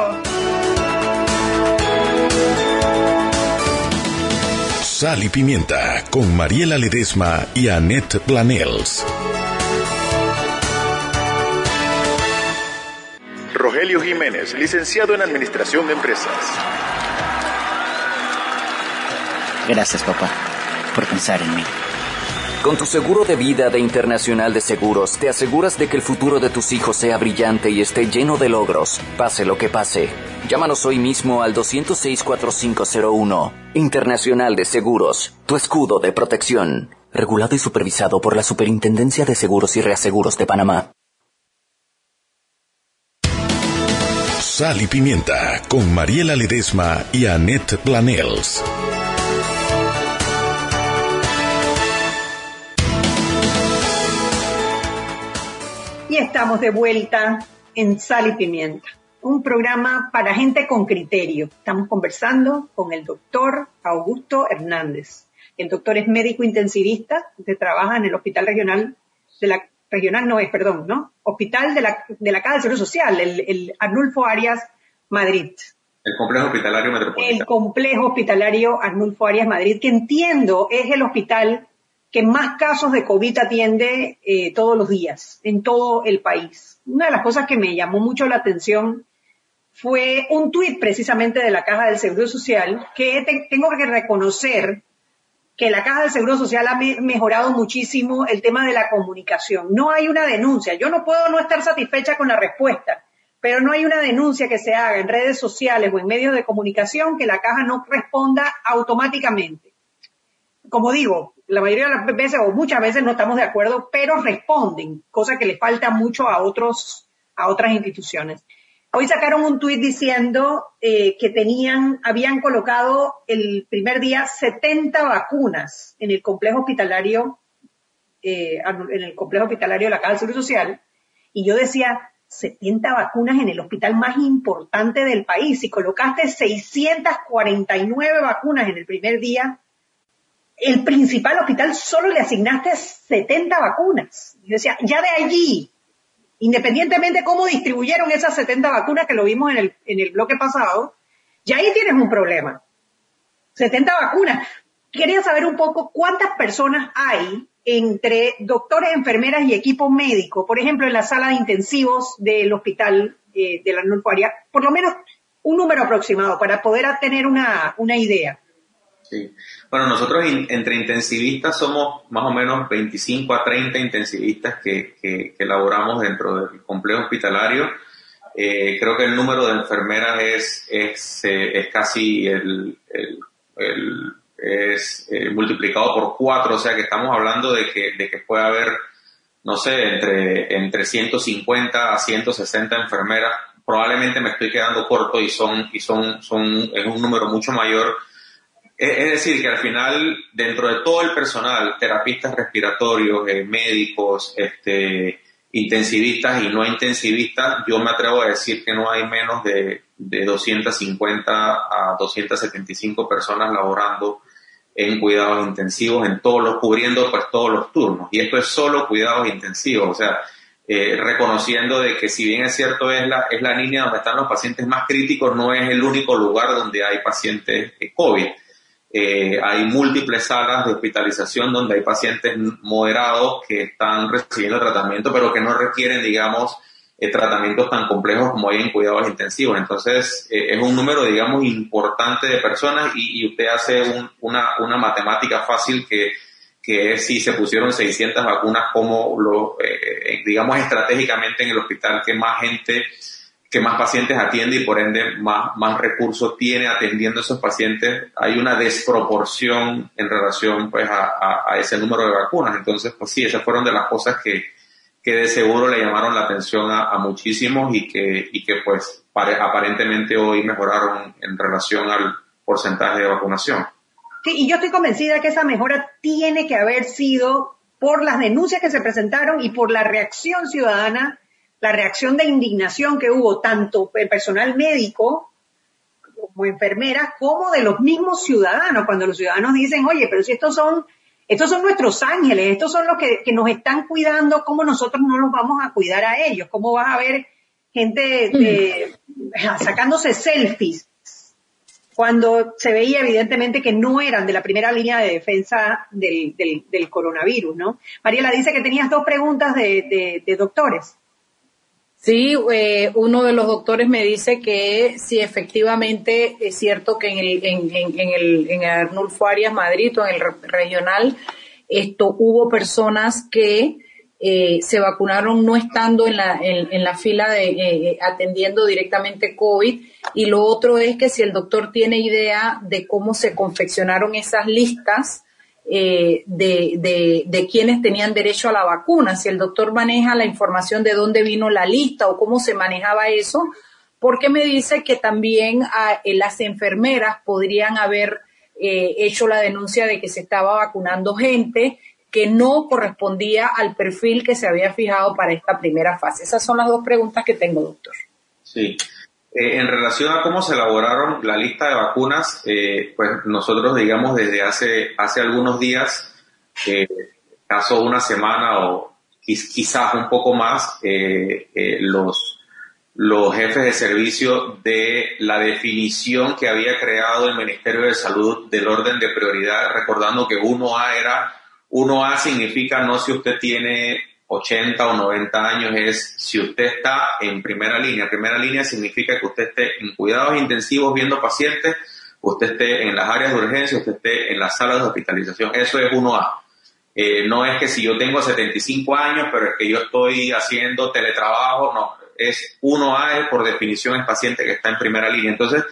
Sal y Pimienta con Mariela Ledesma y Annette Planels. Rogelio Jiménez, licenciado en Administración de Empresas. Gracias, papá, por pensar en mí. Con tu seguro de vida de Internacional de Seguros, te aseguras de que el futuro de tus hijos sea brillante y esté lleno de logros, pase lo que pase. Llámanos hoy mismo al 206-4501. Internacional de Seguros, tu escudo de protección. Regulado y supervisado por la Superintendencia de Seguros y Reaseguros de Panamá. Sal y Pimienta con Mariela Ledesma y Annette Planels. Y estamos de vuelta en Sal y Pimienta, un programa para gente con criterio. Estamos conversando con el doctor Augusto Hernández. El doctor es médico intensivista, que trabaja en el Hospital Regional de la regional no es, perdón, ¿no? Hospital de la, de la Caja de Seguro Social, el, el Arnulfo Arias Madrid. El complejo hospitalario metropolitano. El complejo hospitalario Arnulfo Arias Madrid, que entiendo es el hospital que más casos de COVID atiende eh, todos los días en todo el país. Una de las cosas que me llamó mucho la atención fue un tuit precisamente de la Caja del Seguro Social que tengo que reconocer que la Caja del Seguro Social ha mejorado muchísimo el tema de la comunicación. No hay una denuncia. Yo no puedo no estar satisfecha con la respuesta, pero no hay una denuncia que se haga en redes sociales o en medios de comunicación que la Caja no responda automáticamente. como digo, la mayoría de las veces o muchas veces no estamos de acuerdo, pero responden, cosa que le falta mucho a otros, a otras instituciones. Hoy sacaron un tuit diciendo eh, que tenían, habían colocado el primer día 70 vacunas en el complejo hospitalario, eh, en el complejo hospitalario de la Caja de Seguro Social. Y yo decía, 70 vacunas en el hospital más importante del país. Si colocaste 649 vacunas en el primer día, el principal hospital solo le asignaste 70 vacunas. Yo decía, ya de allí, independientemente de cómo distribuyeron esas 70 vacunas que lo vimos en el, en el bloque pasado, ya ahí tienes un problema. 70 vacunas. Quería saber un poco cuántas personas hay entre doctores, enfermeras y equipo médico, por ejemplo, en la sala de intensivos del hospital eh, de la Norfaria, por lo menos un número aproximado para poder tener una, una idea. Sí. Bueno, nosotros entre intensivistas somos más o menos 25 a 30 intensivistas que, que, elaboramos dentro del complejo hospitalario. Eh, creo que el número de enfermeras es, es, eh, es casi el, el, el es eh, multiplicado por cuatro, o sea que estamos hablando de que, de que puede haber, no sé, entre, entre 150 a 160 enfermeras. Probablemente me estoy quedando corto y son, y son, son, es un número mucho mayor. Es, decir, que al final, dentro de todo el personal, terapistas respiratorios, eh, médicos, este, intensivistas y no intensivistas, yo me atrevo a decir que no hay menos de, de 250 a 275 personas laborando en cuidados intensivos, en todos los, cubriendo pues todos los turnos. Y esto es solo cuidados intensivos, o sea, eh, reconociendo de que si bien es cierto es la, es la línea donde están los pacientes más críticos, no es el único lugar donde hay pacientes COVID. Eh, hay múltiples salas de hospitalización donde hay pacientes moderados que están recibiendo tratamiento, pero que no requieren, digamos, eh, tratamientos tan complejos como hay en cuidados intensivos. Entonces, eh, es un número, digamos, importante de personas y, usted hace una, una matemática fácil que, que es si se pusieron 600 vacunas como lo, eh, digamos, estratégicamente en el hospital que más gente, que más pacientes atiende y por ende más, más recursos tiene atendiendo a esos pacientes, hay una desproporción en relación pues a, a ese número de vacunas. Entonces, pues sí, esas fueron de las cosas que, que de seguro le llamaron la atención a, muchísimos y que, y que pues aparentemente hoy mejoraron en relación al porcentaje de vacunación. Y yo estoy convencida que esa mejora tiene que haber sido por las denuncias que se presentaron y por la reacción ciudadana, la reacción de indignación que hubo tanto el personal médico como enfermeras, como de los mismos ciudadanos, cuando los ciudadanos dicen, oye, pero si estos son estos son nuestros ángeles, estos son los que, nos están cuidando, ¿cómo nosotros no los vamos a cuidar a ellos? ¿Cómo vas a ver gente eh, sacándose selfies cuando se veía evidentemente que no eran de la primera línea de defensa del, coronavirus, ¿no? Mariela dice que tenías dos preguntas de, de doctores. Sí, eh, uno de los doctores me dice que si efectivamente es cierto que en el, en, en, en el, en Arnulfo Arias Madrid o en el regional, esto hubo personas que eh, se vacunaron no estando en la, en, la fila de eh, atendiendo directamente COVID. Y lo otro es que si el doctor tiene idea de cómo se confeccionaron esas listas eh, de, de, de, quienes tenían derecho a la vacuna, si el doctor maneja la información de dónde vino la lista o cómo se manejaba eso, porque me dice que también ah, eh, las enfermeras podrían haber eh, hecho la denuncia de que se estaba vacunando gente que no correspondía al perfil que se había fijado para esta primera fase. Esas son las dos preguntas que tengo, doctor. Sí. Eh, en relación a cómo se elaboraron la lista de vacunas, eh, pues nosotros, digamos, desde hace, hace algunos días, eh, caso una semana o quizás un poco más, eh, los, los jefes de servicio de la definición que había creado el Ministerio de Salud del orden de prioridad, recordando que 1A era, 1A significa no si usted tiene 80 o 90 años es si usted está en primera línea. Primera línea significa que usted esté en cuidados intensivos viendo pacientes, usted esté en las áreas de urgencia, usted esté en las salas de hospitalización. Eso es 1A. Eh, no es que si yo tengo 75 años, pero es que yo estoy haciendo teletrabajo, no. Es 1A, es por definición el paciente que está en primera línea. Entonces,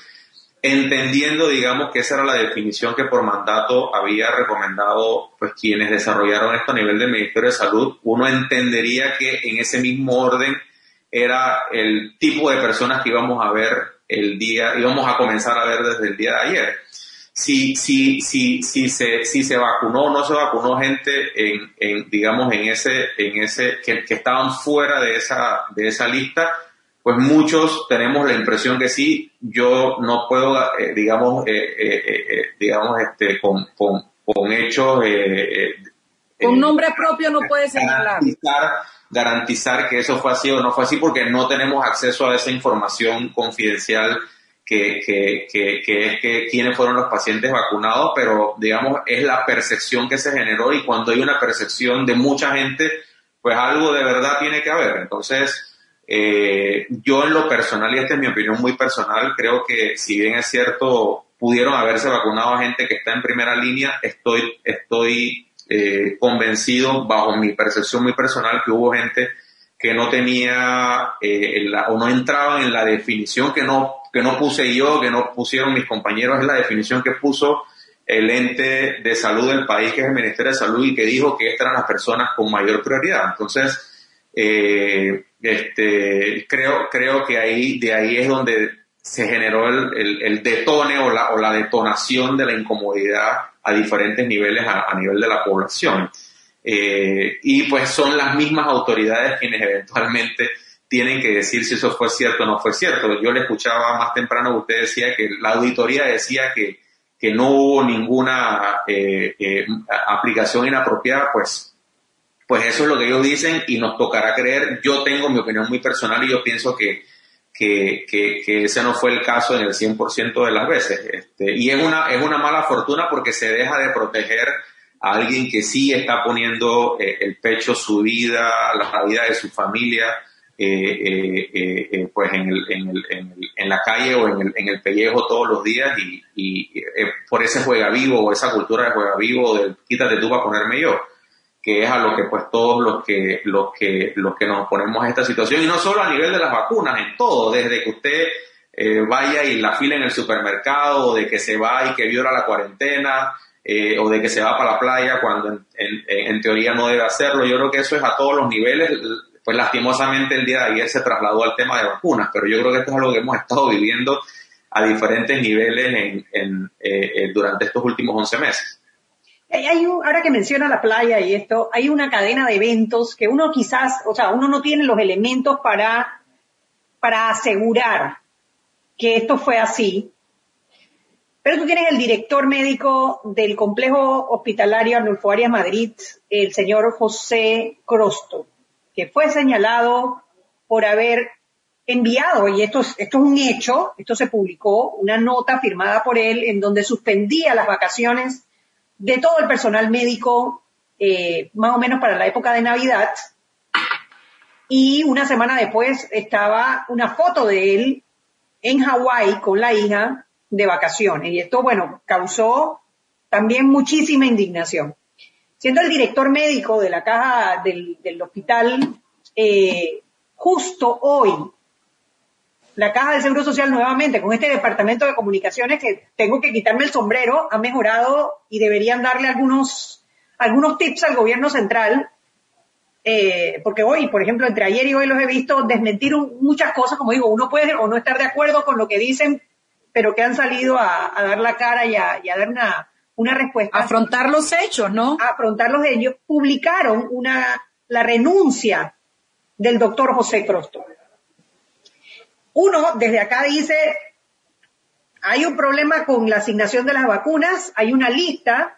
entendiendo, digamos, que esa era la definición que por mandato había recomendado pues quienes desarrollaron esto a nivel del Ministerio de Salud, uno entendería que en ese mismo orden era el tipo de personas que íbamos a ver el día, íbamos a comenzar a ver desde el día de ayer. Si, si, si, si, se, si se vacunó o no se vacunó gente en, en digamos, en ese, en ese, que, que estaban fuera de esa, de esa lista, pues muchos tenemos la impresión que sí, yo no puedo, eh, digamos, eh, eh, digamos, este, con, con, con hechos. con nombre propio no puede señalar. Garantizar, garantizar que eso fue así o no fue así porque no tenemos acceso a esa información confidencial que, que, que, que, es que quiénes fueron los pacientes vacunados, pero digamos es la percepción que se generó y cuando hay una percepción de mucha gente, pues algo de verdad tiene que haber. Entonces, eh, yo en lo personal, y esta es mi opinión muy personal, creo que si bien es cierto, pudieron haberse vacunado a gente que está en primera línea, estoy, estoy eh, convencido, bajo mi percepción muy personal, que hubo gente que no tenía eh, o no entraba en la definición que no, que no puse yo, que no pusieron mis compañeros, es la definición que puso el ente de salud del país, que es el Ministerio de Salud, y que dijo que estas eran las personas con mayor prioridad. Entonces, eh, este, creo, creo que ahí, de ahí es donde se generó el, el, detone o la, o la, detonación de la incomodidad a diferentes niveles a, nivel de la población. Eh, y pues son las mismas autoridades quienes eventualmente tienen que decir si eso fue cierto o no fue cierto. Yo le escuchaba más temprano que usted decía que la auditoría decía que, que no hubo ninguna eh, eh, aplicación inapropiada, pues pues eso es lo que ellos dicen y nos tocará creer. Yo tengo mi opinión muy personal y yo pienso que, que, que, ese no fue el caso en el 100% de las veces. Este, y es una, es una mala fortuna porque se deja de proteger a alguien que sí está poniendo eh, el pecho, su vida, la vida de su familia, eh, eh, pues en, el, en, el, en, la calle o en el, en el pellejo todos los días y, y por ese juega vivo o esa cultura de juega vivo del quítate tú para ponerme yo que es a lo que pues todos los que, los que, los que nos oponemos a esta situación, y no solo a nivel de las vacunas, en todo, desde que usted eh, vaya y la fila en el supermercado, o de que se va y que viola la cuarentena, eh, o de que se va para la playa cuando en, en, teoría no debe hacerlo. Yo creo que eso es a todos los niveles. Pues lastimosamente el día de ayer se trasladó al tema de vacunas, pero yo creo que esto es algo que hemos estado viviendo a diferentes niveles en, en eh, durante estos últimos 11 meses. Hay ahora que menciona la playa y esto, hay una cadena de eventos que uno quizás, o sea, uno no tiene los elementos para, para asegurar que esto fue así. Pero tú tienes el director médico del complejo hospitalario Arnulfo Arias Madrid, el señor José Crosto, que fue señalado por haber enviado, y esto esto es un hecho, esto se publicó, una nota firmada por él en donde suspendía las vacaciones de todo el personal médico, eh, más o menos para la época de Navidad. Y una semana después estaba una foto de él en Hawái con la hija de vacaciones. Y esto, bueno, causó también muchísima indignación. Siendo el director médico de la caja del, hospital, eh, justo hoy la Caja del Seguro Social nuevamente con este departamento de comunicaciones que tengo que quitarme el sombrero, ha mejorado y deberían darle algunos, algunos tips al gobierno central, eh, porque hoy, por ejemplo, entre ayer y hoy los he visto desmentir muchas cosas, como digo, uno puede o no estar de acuerdo con lo que dicen, pero que han salido a, dar la cara y a, dar una, una respuesta. Afrontar los hechos, ¿no? afrontar los hechos. Publicaron una, la renuncia del doctor José Crosto uno desde acá dice, hay un problema con la asignación de las vacunas, hay una lista,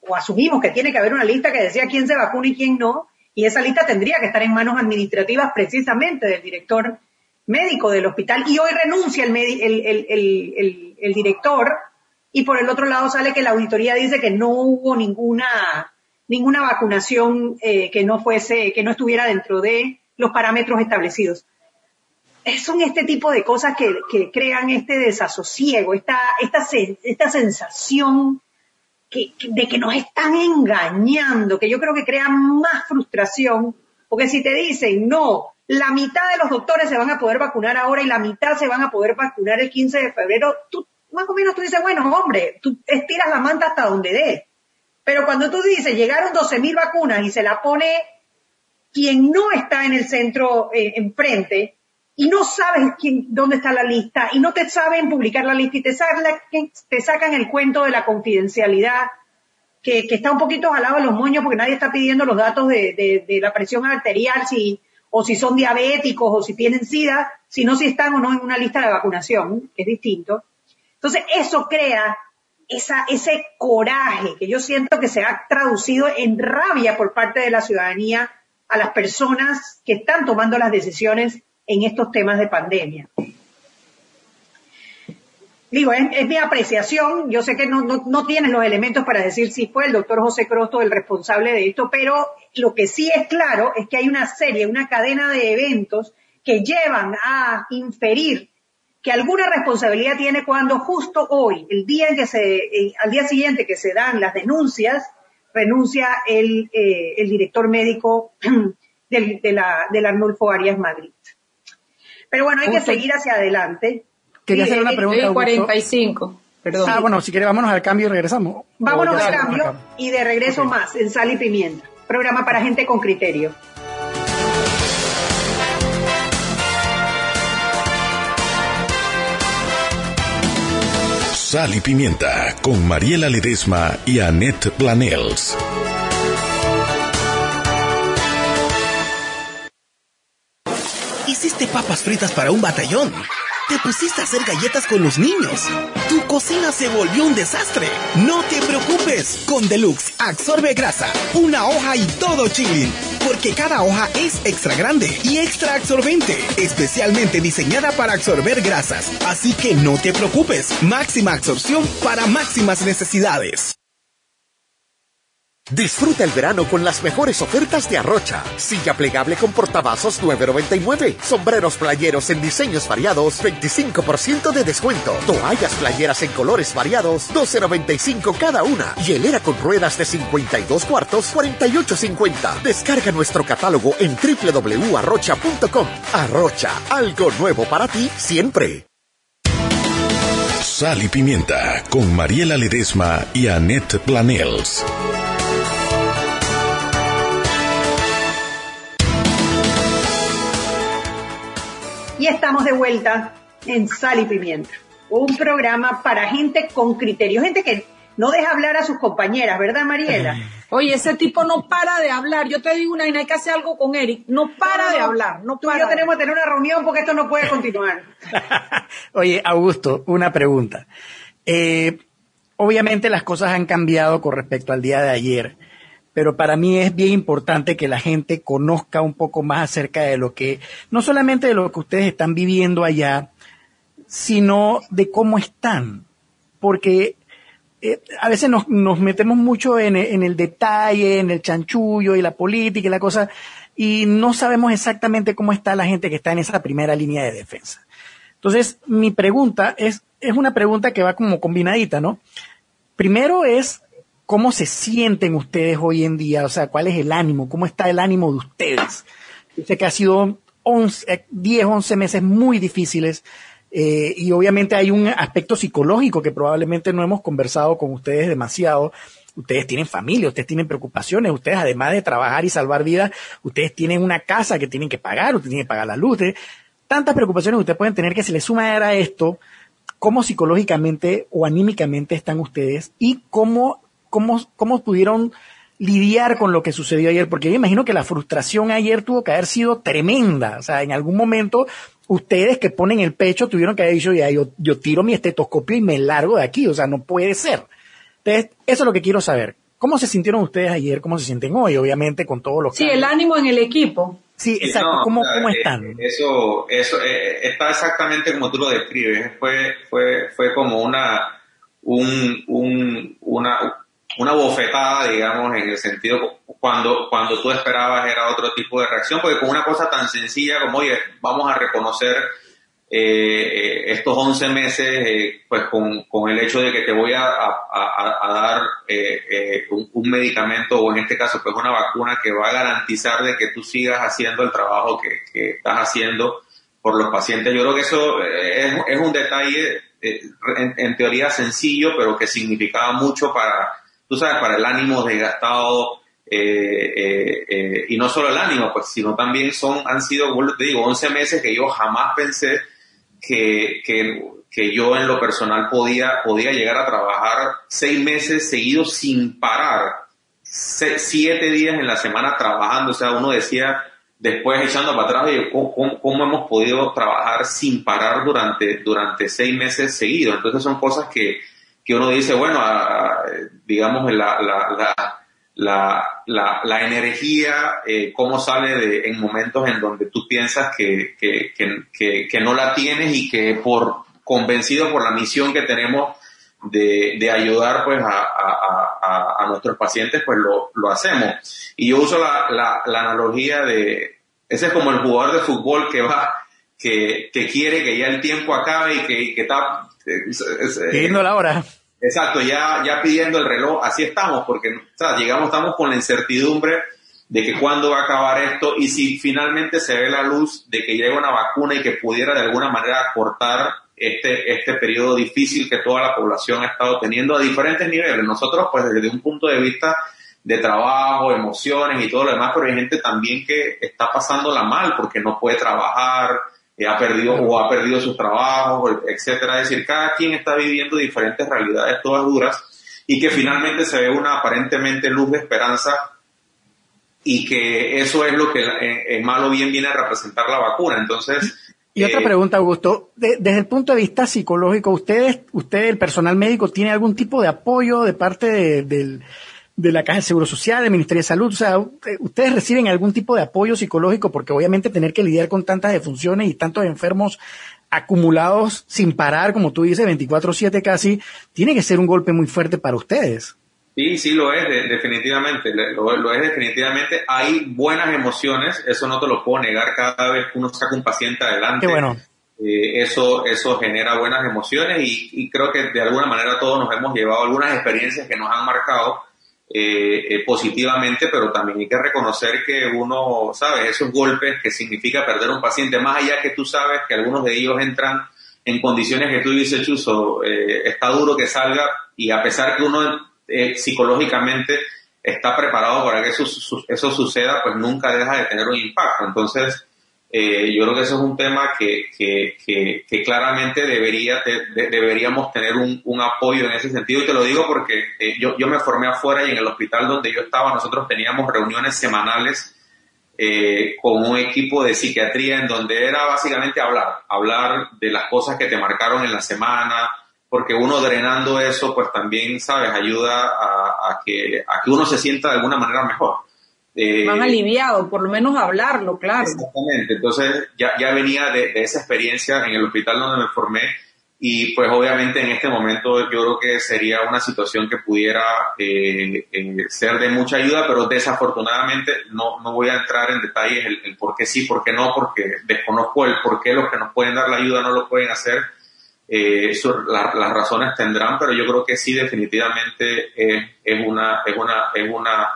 o asumimos que tiene que haber una lista que decía quién se vacuna y quién no, y esa lista tendría que estar en manos administrativas precisamente del director médico del hospital, y hoy renuncia el, el, el, director, y por el otro lado sale que la auditoría dice que no hubo ninguna, ninguna vacunación eh, que no fuese, que no estuviera dentro de los parámetros establecidos son este tipo de cosas que, crean este desasosiego, esta, esta, esta sensación de que nos están engañando, que yo creo que crea más frustración, porque si te dicen, no, la mitad de los doctores se van a poder vacunar ahora y la mitad se van a poder vacunar el 15 de febrero, tú más o menos tú dices, bueno, hombre, tú estiras la manta hasta donde dé. Pero cuando tú dices, llegaron 12.000 vacunas y se la pone quien no está en el centro eh, enfrente y no sabes quién, dónde está la lista y no te saben publicar la lista y te, sacan, te sacan el cuento de la confidencialidad que, está un poquito jalado de los moños porque nadie está pidiendo los datos de, de, la presión arterial si, o si son diabéticos o si tienen SIDA, sino si están o no en una lista de vacunación, que es distinto. Entonces eso crea esa, ese coraje que yo siento que se ha traducido en rabia por parte de la ciudadanía a las personas que están tomando las decisiones en estos temas de pandemia. Digo, es, mi apreciación, yo sé que no, no, tienes los elementos para decir si fue el doctor José Crosto el responsable de esto, pero lo que sí es claro es que hay una serie, una cadena de eventos que llevan a inferir que alguna responsabilidad tiene cuando justo hoy, el día en que se, eh, al día siguiente que se dan las denuncias, renuncia el, eh, el director médico del, de la, del Arnulfo Arias Madrid. Pero bueno, hay que seguir hacia adelante. Quería hacer una pregunta. 45. Perdón. Ah, bueno, si quiere, vámonos al cambio y regresamos. Vámonos al cambio y de regreso más en Sal y Pimienta. Programa para gente con criterio. Sal y Pimienta con Mariela Ledesma y Annette Planels. Hiciste papas fritas para un batallón. Te pusiste a hacer galletas con los niños. Tu cocina se volvió un desastre. No te preocupes. Con Deluxe absorbe grasa, una hoja y todo chilling porque cada hoja es extra grande y extra absorbente, especialmente diseñada para absorber grasas. Así que no te preocupes, máxima absorción para máximas necesidades. Disfruta el verano con las mejores ofertas de Arrocha. Silla plegable con portavasos 9.99. Sombreros playeros en diseños variados 25% de descuento. Toallas playeras en colores variados 12.95 cada una. Y con ruedas de 52 cuartos 48.50. Descarga nuestro catálogo en www.arrocha.com. Arrocha, algo nuevo para ti siempre. Sal y pimienta con Mariela Ledesma y Annette Planels. Y estamos de vuelta en Sal y Pimienta, un programa para gente con criterio, gente que no deja hablar a sus compañeras, ¿verdad, Mariela? Oye, ese tipo no para de hablar. Yo te digo una y hay que hacer algo con Eric. No para de hablar. No Tú y yo tenemos que tener una reunión porque esto no puede continuar. Oye, Augusto, una pregunta. Eh, obviamente las cosas han cambiado con respecto al día de ayer pero para mí es bien importante que la gente conozca un poco más acerca de lo que, no solamente de lo que ustedes están viviendo allá, sino de cómo están. Porque eh, a veces nos, nos metemos mucho en, en, el detalle, en el chanchullo y la política y la cosa, y no sabemos exactamente cómo está la gente que está en esa primera línea de defensa. Entonces, mi pregunta es, es una pregunta que va como combinadita, ¿no? Primero es, ¿Cómo se sienten ustedes hoy en día? O sea, ¿cuál es el ánimo? ¿Cómo está el ánimo de ustedes? Yo sé que ha sido 11, 10, 11 meses muy difíciles eh, y obviamente hay un aspecto psicológico que probablemente no hemos conversado con ustedes demasiado. Ustedes tienen familia, ustedes tienen preocupaciones, ustedes además de trabajar y salvar vidas, ustedes tienen una casa que tienen que pagar, ustedes tienen que pagar la luz. tantas preocupaciones que ustedes pueden tener que se les suma a esto, cómo psicológicamente o anímicamente están ustedes y cómo cómo, cómo pudieron lidiar con lo que sucedió ayer, porque yo imagino que la frustración ayer tuvo que haber sido tremenda. O sea, en algún momento ustedes que ponen el pecho tuvieron que haber dicho, ya, yo, yo tiro mi estetoscopio y me largo de aquí. O sea, no puede ser. Entonces, eso es lo que quiero saber. ¿Cómo se sintieron ustedes ayer? ¿Cómo se sienten hoy? Obviamente con todos los Sí, el ánimo en el equipo. Sí, exacto. ¿Cómo, ¿Cómo, eh, están? Eso, eso eh, está exactamente como tú lo describes. Fue, fue, fue como una, un, un, una, una bofetada, digamos, en el sentido cuando, cuando tú esperabas era otro tipo de reacción, porque con una cosa tan sencilla como, oye, vamos a reconocer eh, eh estos 11 meses, eh, pues con, con, el hecho de que te voy a, a, dar eh, eh, un, un, medicamento o en este caso pues una vacuna que va a garantizar de que tú sigas haciendo el trabajo que, que estás haciendo por los pacientes. Yo creo que eso es, es un detalle en, teoría sencillo, pero que significaba mucho para, tú sabes, para el ánimo desgastado, eh, eh, eh, y no solo el ánimo, pues, sino también son, han sido, te digo, 11 meses que yo jamás pensé que, que, yo en lo personal podía, podía llegar a trabajar seis meses seguidos sin parar, siete días en la semana trabajando, o sea, uno decía, después echando para atrás, ¿cómo, cómo, hemos podido trabajar sin parar durante, durante seis meses seguidos? Entonces son cosas que, que uno dice, bueno, digamos, la, la, la la, la, la energía, eh, cómo sale de, en momentos en donde tú piensas que, que, que, que, no la tienes y que por convencido por la misión que tenemos de, de ayudar pues a, a, a, nuestros pacientes, pues lo, lo hacemos. Y yo uso la, analogía de, ese es como el jugador de fútbol que va, que, que quiere que ya el tiempo acabe y que, que está... Eh, la hora Exacto, ya, ya pidiendo el reloj, así estamos, porque llegamos, estamos con la incertidumbre de que cuándo va a acabar esto y si finalmente se ve la luz de que llegue una vacuna y que pudiera de alguna manera cortar este, este periodo difícil que toda la población ha estado teniendo a diferentes niveles. Nosotros, pues desde un punto de vista de trabajo, emociones y todo lo demás, pero hay gente también que está pasándola mal porque no puede trabajar, ha perdido o ha perdido sus trabajos, etcétera. Es decir, cada quien está viviendo diferentes realidades todas duras y que finalmente se ve una aparentemente luz de esperanza y que eso es lo que en, malo bien viene a representar la vacuna. Entonces, y otra eh, pregunta, Augusto. desde el punto de vista psicológico, ¿ustedes, usted, el personal médico, tiene algún tipo de apoyo de parte del, de la Caja de Seguro Social, del Ministerio de Salud? O sea, ¿ustedes reciben algún tipo de apoyo psicológico? Porque obviamente tener que lidiar con tantas defunciones y tantos enfermos acumulados sin parar, como tú dices, 24/7 casi, tiene que ser un golpe muy fuerte para ustedes. Sí, sí lo es, definitivamente, lo, es definitivamente. Hay buenas emociones, eso no te lo puedo negar cada vez que uno saca un paciente adelante. Qué bueno. Eh, eso, eso genera buenas emociones y, y, creo que de alguna manera todos nos hemos llevado algunas experiencias que nos han marcado eh, eh, positivamente, pero también hay que reconocer que uno, ¿sabes? Esos golpes que significa perder un paciente, más allá que tú sabes que algunos de ellos entran en condiciones que tú dices, Chuso, eh, está duro que salga y a pesar que uno psicológicamente está preparado para que eso, eso suceda, pues nunca deja de tener un impacto. Entonces, eh, yo creo que eso es un tema que, que, que, claramente debería, deberíamos tener un, un, apoyo en ese sentido. Y te lo digo porque eh, yo, yo me formé afuera y en el hospital donde yo estaba nosotros teníamos reuniones semanales eh, con un equipo de psiquiatría en donde era básicamente hablar, hablar de las cosas que te marcaron en la semana, porque uno drenando eso pues también, sabes, ayuda a que, a que uno se sienta de alguna manera mejor. Eh, Más aliviado, por lo menos hablarlo, claro. Exactamente, entonces ya, ya venía de, esa experiencia en el hospital donde me formé y pues obviamente en este momento yo creo que sería una situación que pudiera eh, eh, ser de mucha ayuda, pero desafortunadamente no, no voy a entrar en detalles el, por qué sí, por qué no, porque desconozco el por qué los que nos pueden dar la ayuda no lo pueden hacer. Eh, las razones tendrán, pero yo creo que sí definitivamente es una, es una, es una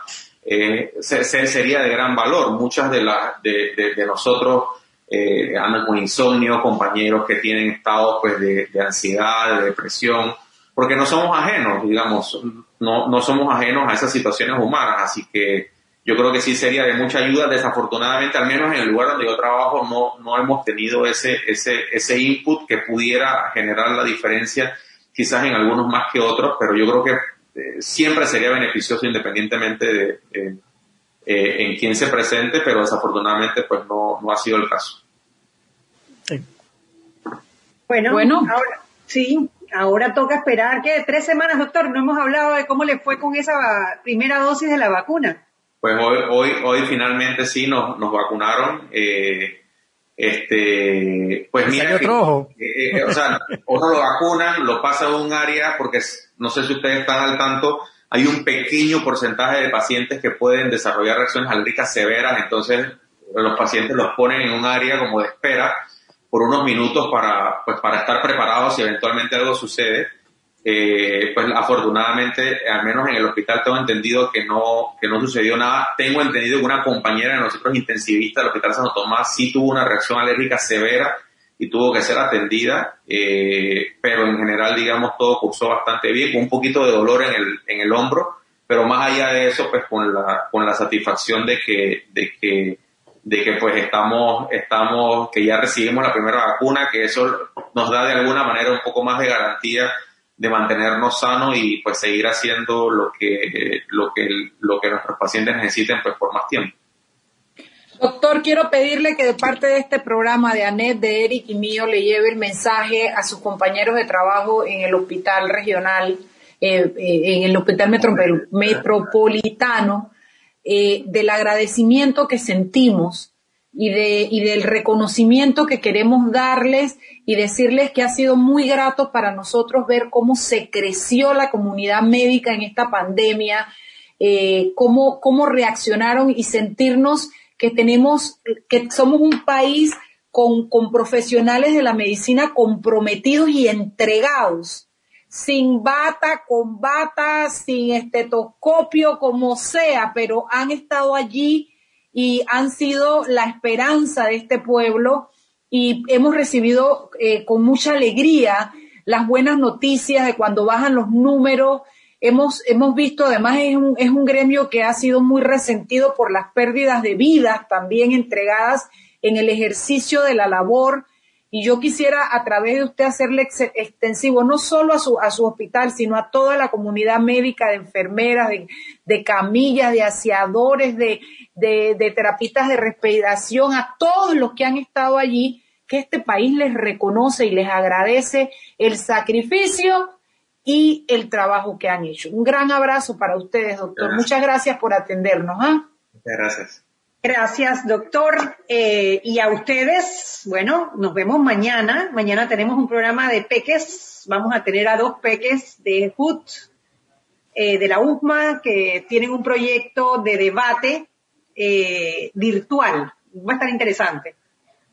eh, sería de gran valor. Muchas de, las de, de, nosotros eh, andan con insomnio, compañeros que tienen estados pues, de, ansiedad, de depresión, porque no somos ajenos, digamos, no, no somos ajenos a esas situaciones humanas, así que yo creo que sí sería de mucha ayuda. Desafortunadamente, al menos en el lugar donde yo trabajo, no, no hemos tenido ese, ese, ese input que pudiera generar la diferencia, quizás en algunos más que otros, pero yo creo que este, siempre sería beneficioso independientemente de eh, en quién se presente, pero desafortunadamente pues no, no ha sido el caso. Bueno, bueno, ahora sí, ahora toca esperar que tres semanas, doctor, no hemos hablado de cómo le fue con esa primera dosis de la vacuna. Pues hoy, hoy, hoy finalmente sí nos, nos vacunaron. Eh, este, pues mira, otro eh, o sea, uno lo vacunan, lo pasa a un área porque no sé si ustedes están al tanto, hay un pequeño porcentaje de pacientes que pueden desarrollar reacciones alérgicas severas, entonces los pacientes los ponen en un área como de espera por unos minutos para, pues, para estar preparados si eventualmente algo sucede. Eh, pues afortunadamente, al menos en el hospital tengo entendido que no, que no sucedió nada. Tengo entendido que una compañera de nosotros intensivista del Hospital Santo Tomás sí tuvo una reacción alérgica severa y tuvo que ser atendida, eh, pero en general, digamos, todo cursó bastante bien, con un poquito de dolor en el, en el hombro, pero más allá de eso, pues con la, con la satisfacción de que, de que, de que pues estamos, estamos, que ya recibimos la primera vacuna, que eso nos da de alguna manera un poco más de garantía de mantenernos sanos y pues seguir haciendo lo que, lo que, lo que nuestros pacientes necesiten pues por más tiempo. Doctor, quiero pedirle que de parte de este programa de ANET, de Eric y mío, le lleve el mensaje a sus compañeros de trabajo en el hospital regional, eh, eh, en el hospital metropolitano, eh, del agradecimiento que sentimos y, de, y del reconocimiento que queremos darles y decirles que ha sido muy grato para nosotros ver cómo se creció la comunidad médica en esta pandemia, cómo, cómo reaccionaron y sentirnos que tenemos, que somos un país con, con profesionales de la medicina comprometidos y entregados, sin bata, con bata, sin estetoscopio, como sea, pero han estado allí y han sido la esperanza de este pueblo y hemos recibido eh, con mucha alegría las buenas noticias de cuando bajan los números Hemos, hemos visto, además es un, es un gremio que ha sido muy resentido por las pérdidas de vidas también entregadas en el ejercicio de la labor. Y yo quisiera a través de usted hacerle extensivo no solo a su, a su hospital, sino a toda la comunidad médica de enfermeras, de, de camillas, de aseadores, de, de, de terapistas de respiración, a todos los que han estado allí, que este país les reconoce y les agradece el sacrificio y el trabajo que han hecho. Un gran abrazo para ustedes, doctor. Muchas gracias por atendernos. ¿ah? Muchas gracias. Gracias, doctor. Eh, y a ustedes, bueno, nos vemos mañana. Mañana tenemos un programa de peques. Vamos a tener a dos peques de HUT, eh, de la USMA, que tienen un proyecto de debate eh, virtual. Va a estar interesante.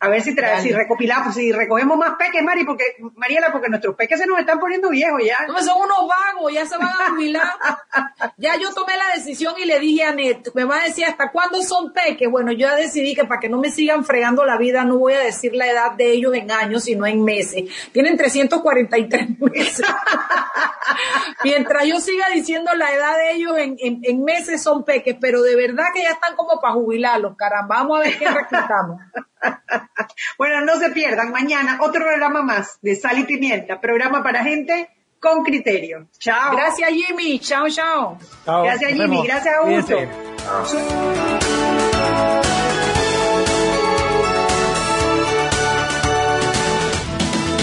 A ver si, si recopilamos, si recogemos más peques, Mari, porque, Mariela, porque nuestros peques se nos están poniendo viejos ya. No, son unos vagos, ya se van a jubilar. ya yo tomé la decisión y le dije a Net, me va a decir hasta cuándo son peques. Bueno, yo ya decidí que para que no me sigan fregando la vida, no voy a decir la edad de ellos en años, sino en meses. Tienen 343 meses. Mientras yo siga diciendo la edad de ellos en, en meses son peques, pero de verdad que ya están como para jubilarlos, caramba. Vamos a ver qué reclutamos. bueno, no se pierdan. Mañana otro programa más de Sal y Pimienta. Programa para gente con criterio. Chao. Gracias, Jimmy. Chao, chao. Gracias, Jimmy. Gracias, Augusto.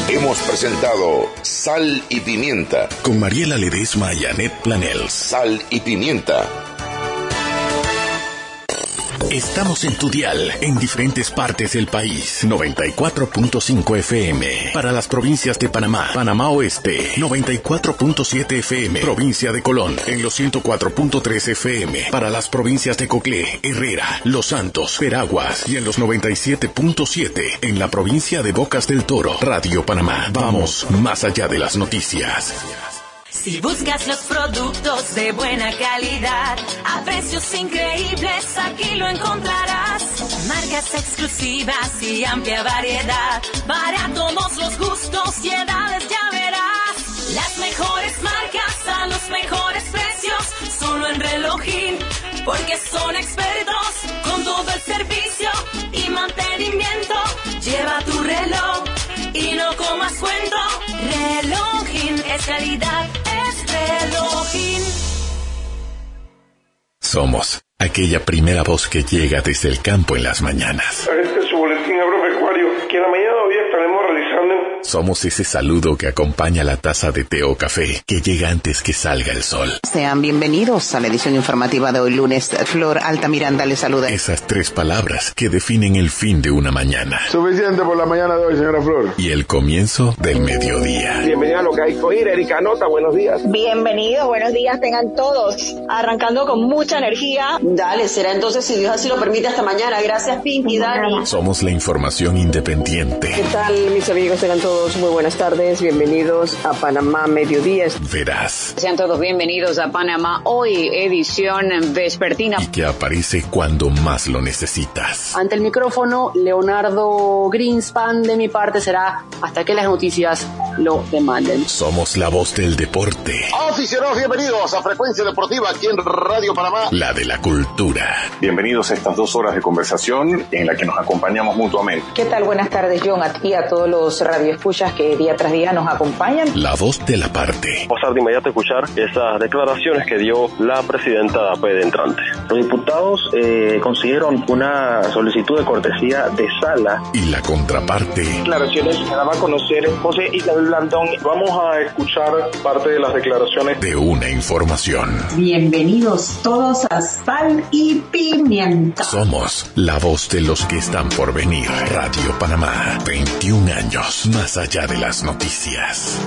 Hemos presentado Sal y Pimienta con Mariela Ledesma y Annette Planels. Sal y Pimienta Estamos en tu dial en diferentes partes del país. 94.5 FM. Para las provincias de Panamá, Panamá Oeste. 94.7 FM. Provincia de Colón. En los 104.3 FM. Para las provincias de Coclé, Herrera, Los Santos, Peraguas. Y en los 97.7 en la provincia de Bocas del Toro. Radio Panamá. Vamos más allá de las noticias. Si buscas los productos de buena calidad, a precios increíbles, aquí lo encontrarás. Marcas exclusivas y amplia variedad, para todos los gustos y edades ya verás. Las mejores marcas a los mejores precios, solo en relojín, porque son expertos con todo el servicio y mantenimiento. Es somos aquella primera voz que llega desde el campo en las mañanas. Este es su boletín agropecuario, que la mañana hoy estaremos realizando somos ese saludo que acompaña la taza de té o café que llega antes que salga el sol. Sean bienvenidos a la edición informativa de hoy lunes. Flor Altamiranda les saluda. Esas tres palabras que definen el fin de una mañana. Suficiente por la mañana de hoy, señora Flor. Y el comienzo del mediodía. Bienvenida lo que Gaicoir, Erika Nota, buenos días. Bienvenidos, buenos días tengan todos. Arrancando con mucha energía. Dale, será entonces, si Dios así lo permite, hasta mañana. Gracias, Pinky, Dani. Somos la información independiente. ¿Qué tal, mis amigos? Tengan todos muy buenas tardes. Bienvenidos a Panamá Mediodía. Verás. Sean todos bienvenidos a Panamá Hoy, edición vespertina. Y que aparece cuando más lo necesitas. Ante el micrófono, Leonardo Greenspan, de mi parte, será hasta que las noticias lo demanden. Somos la voz del deporte. Aficionados, bienvenidos a Frecuencia Deportiva aquí en Radio Panamá. La de la cultura. Bienvenidos a estas dos horas de conversación en la que nos acompañamos mutuamente. ¿Qué tal? Buenas tardes, John, a ti y a todos los radioescuchas que día tras día nos acompañan. La voz de la parte. Pasar de inmediato a escuchar esas declaraciones que dio la presidenta entrante. Los diputados eh, consiguieron una solicitud de cortesía de sala. Y la contraparte. Declaraciones que daba a conocer José Isabel Blandón. Vamos a escuchar parte de las declaraciones de una información. Bienvenidos todos a Sal y Pimienta. Somos la voz de los que están por venir. Radio Panamá, 21 años más allá de las noticias.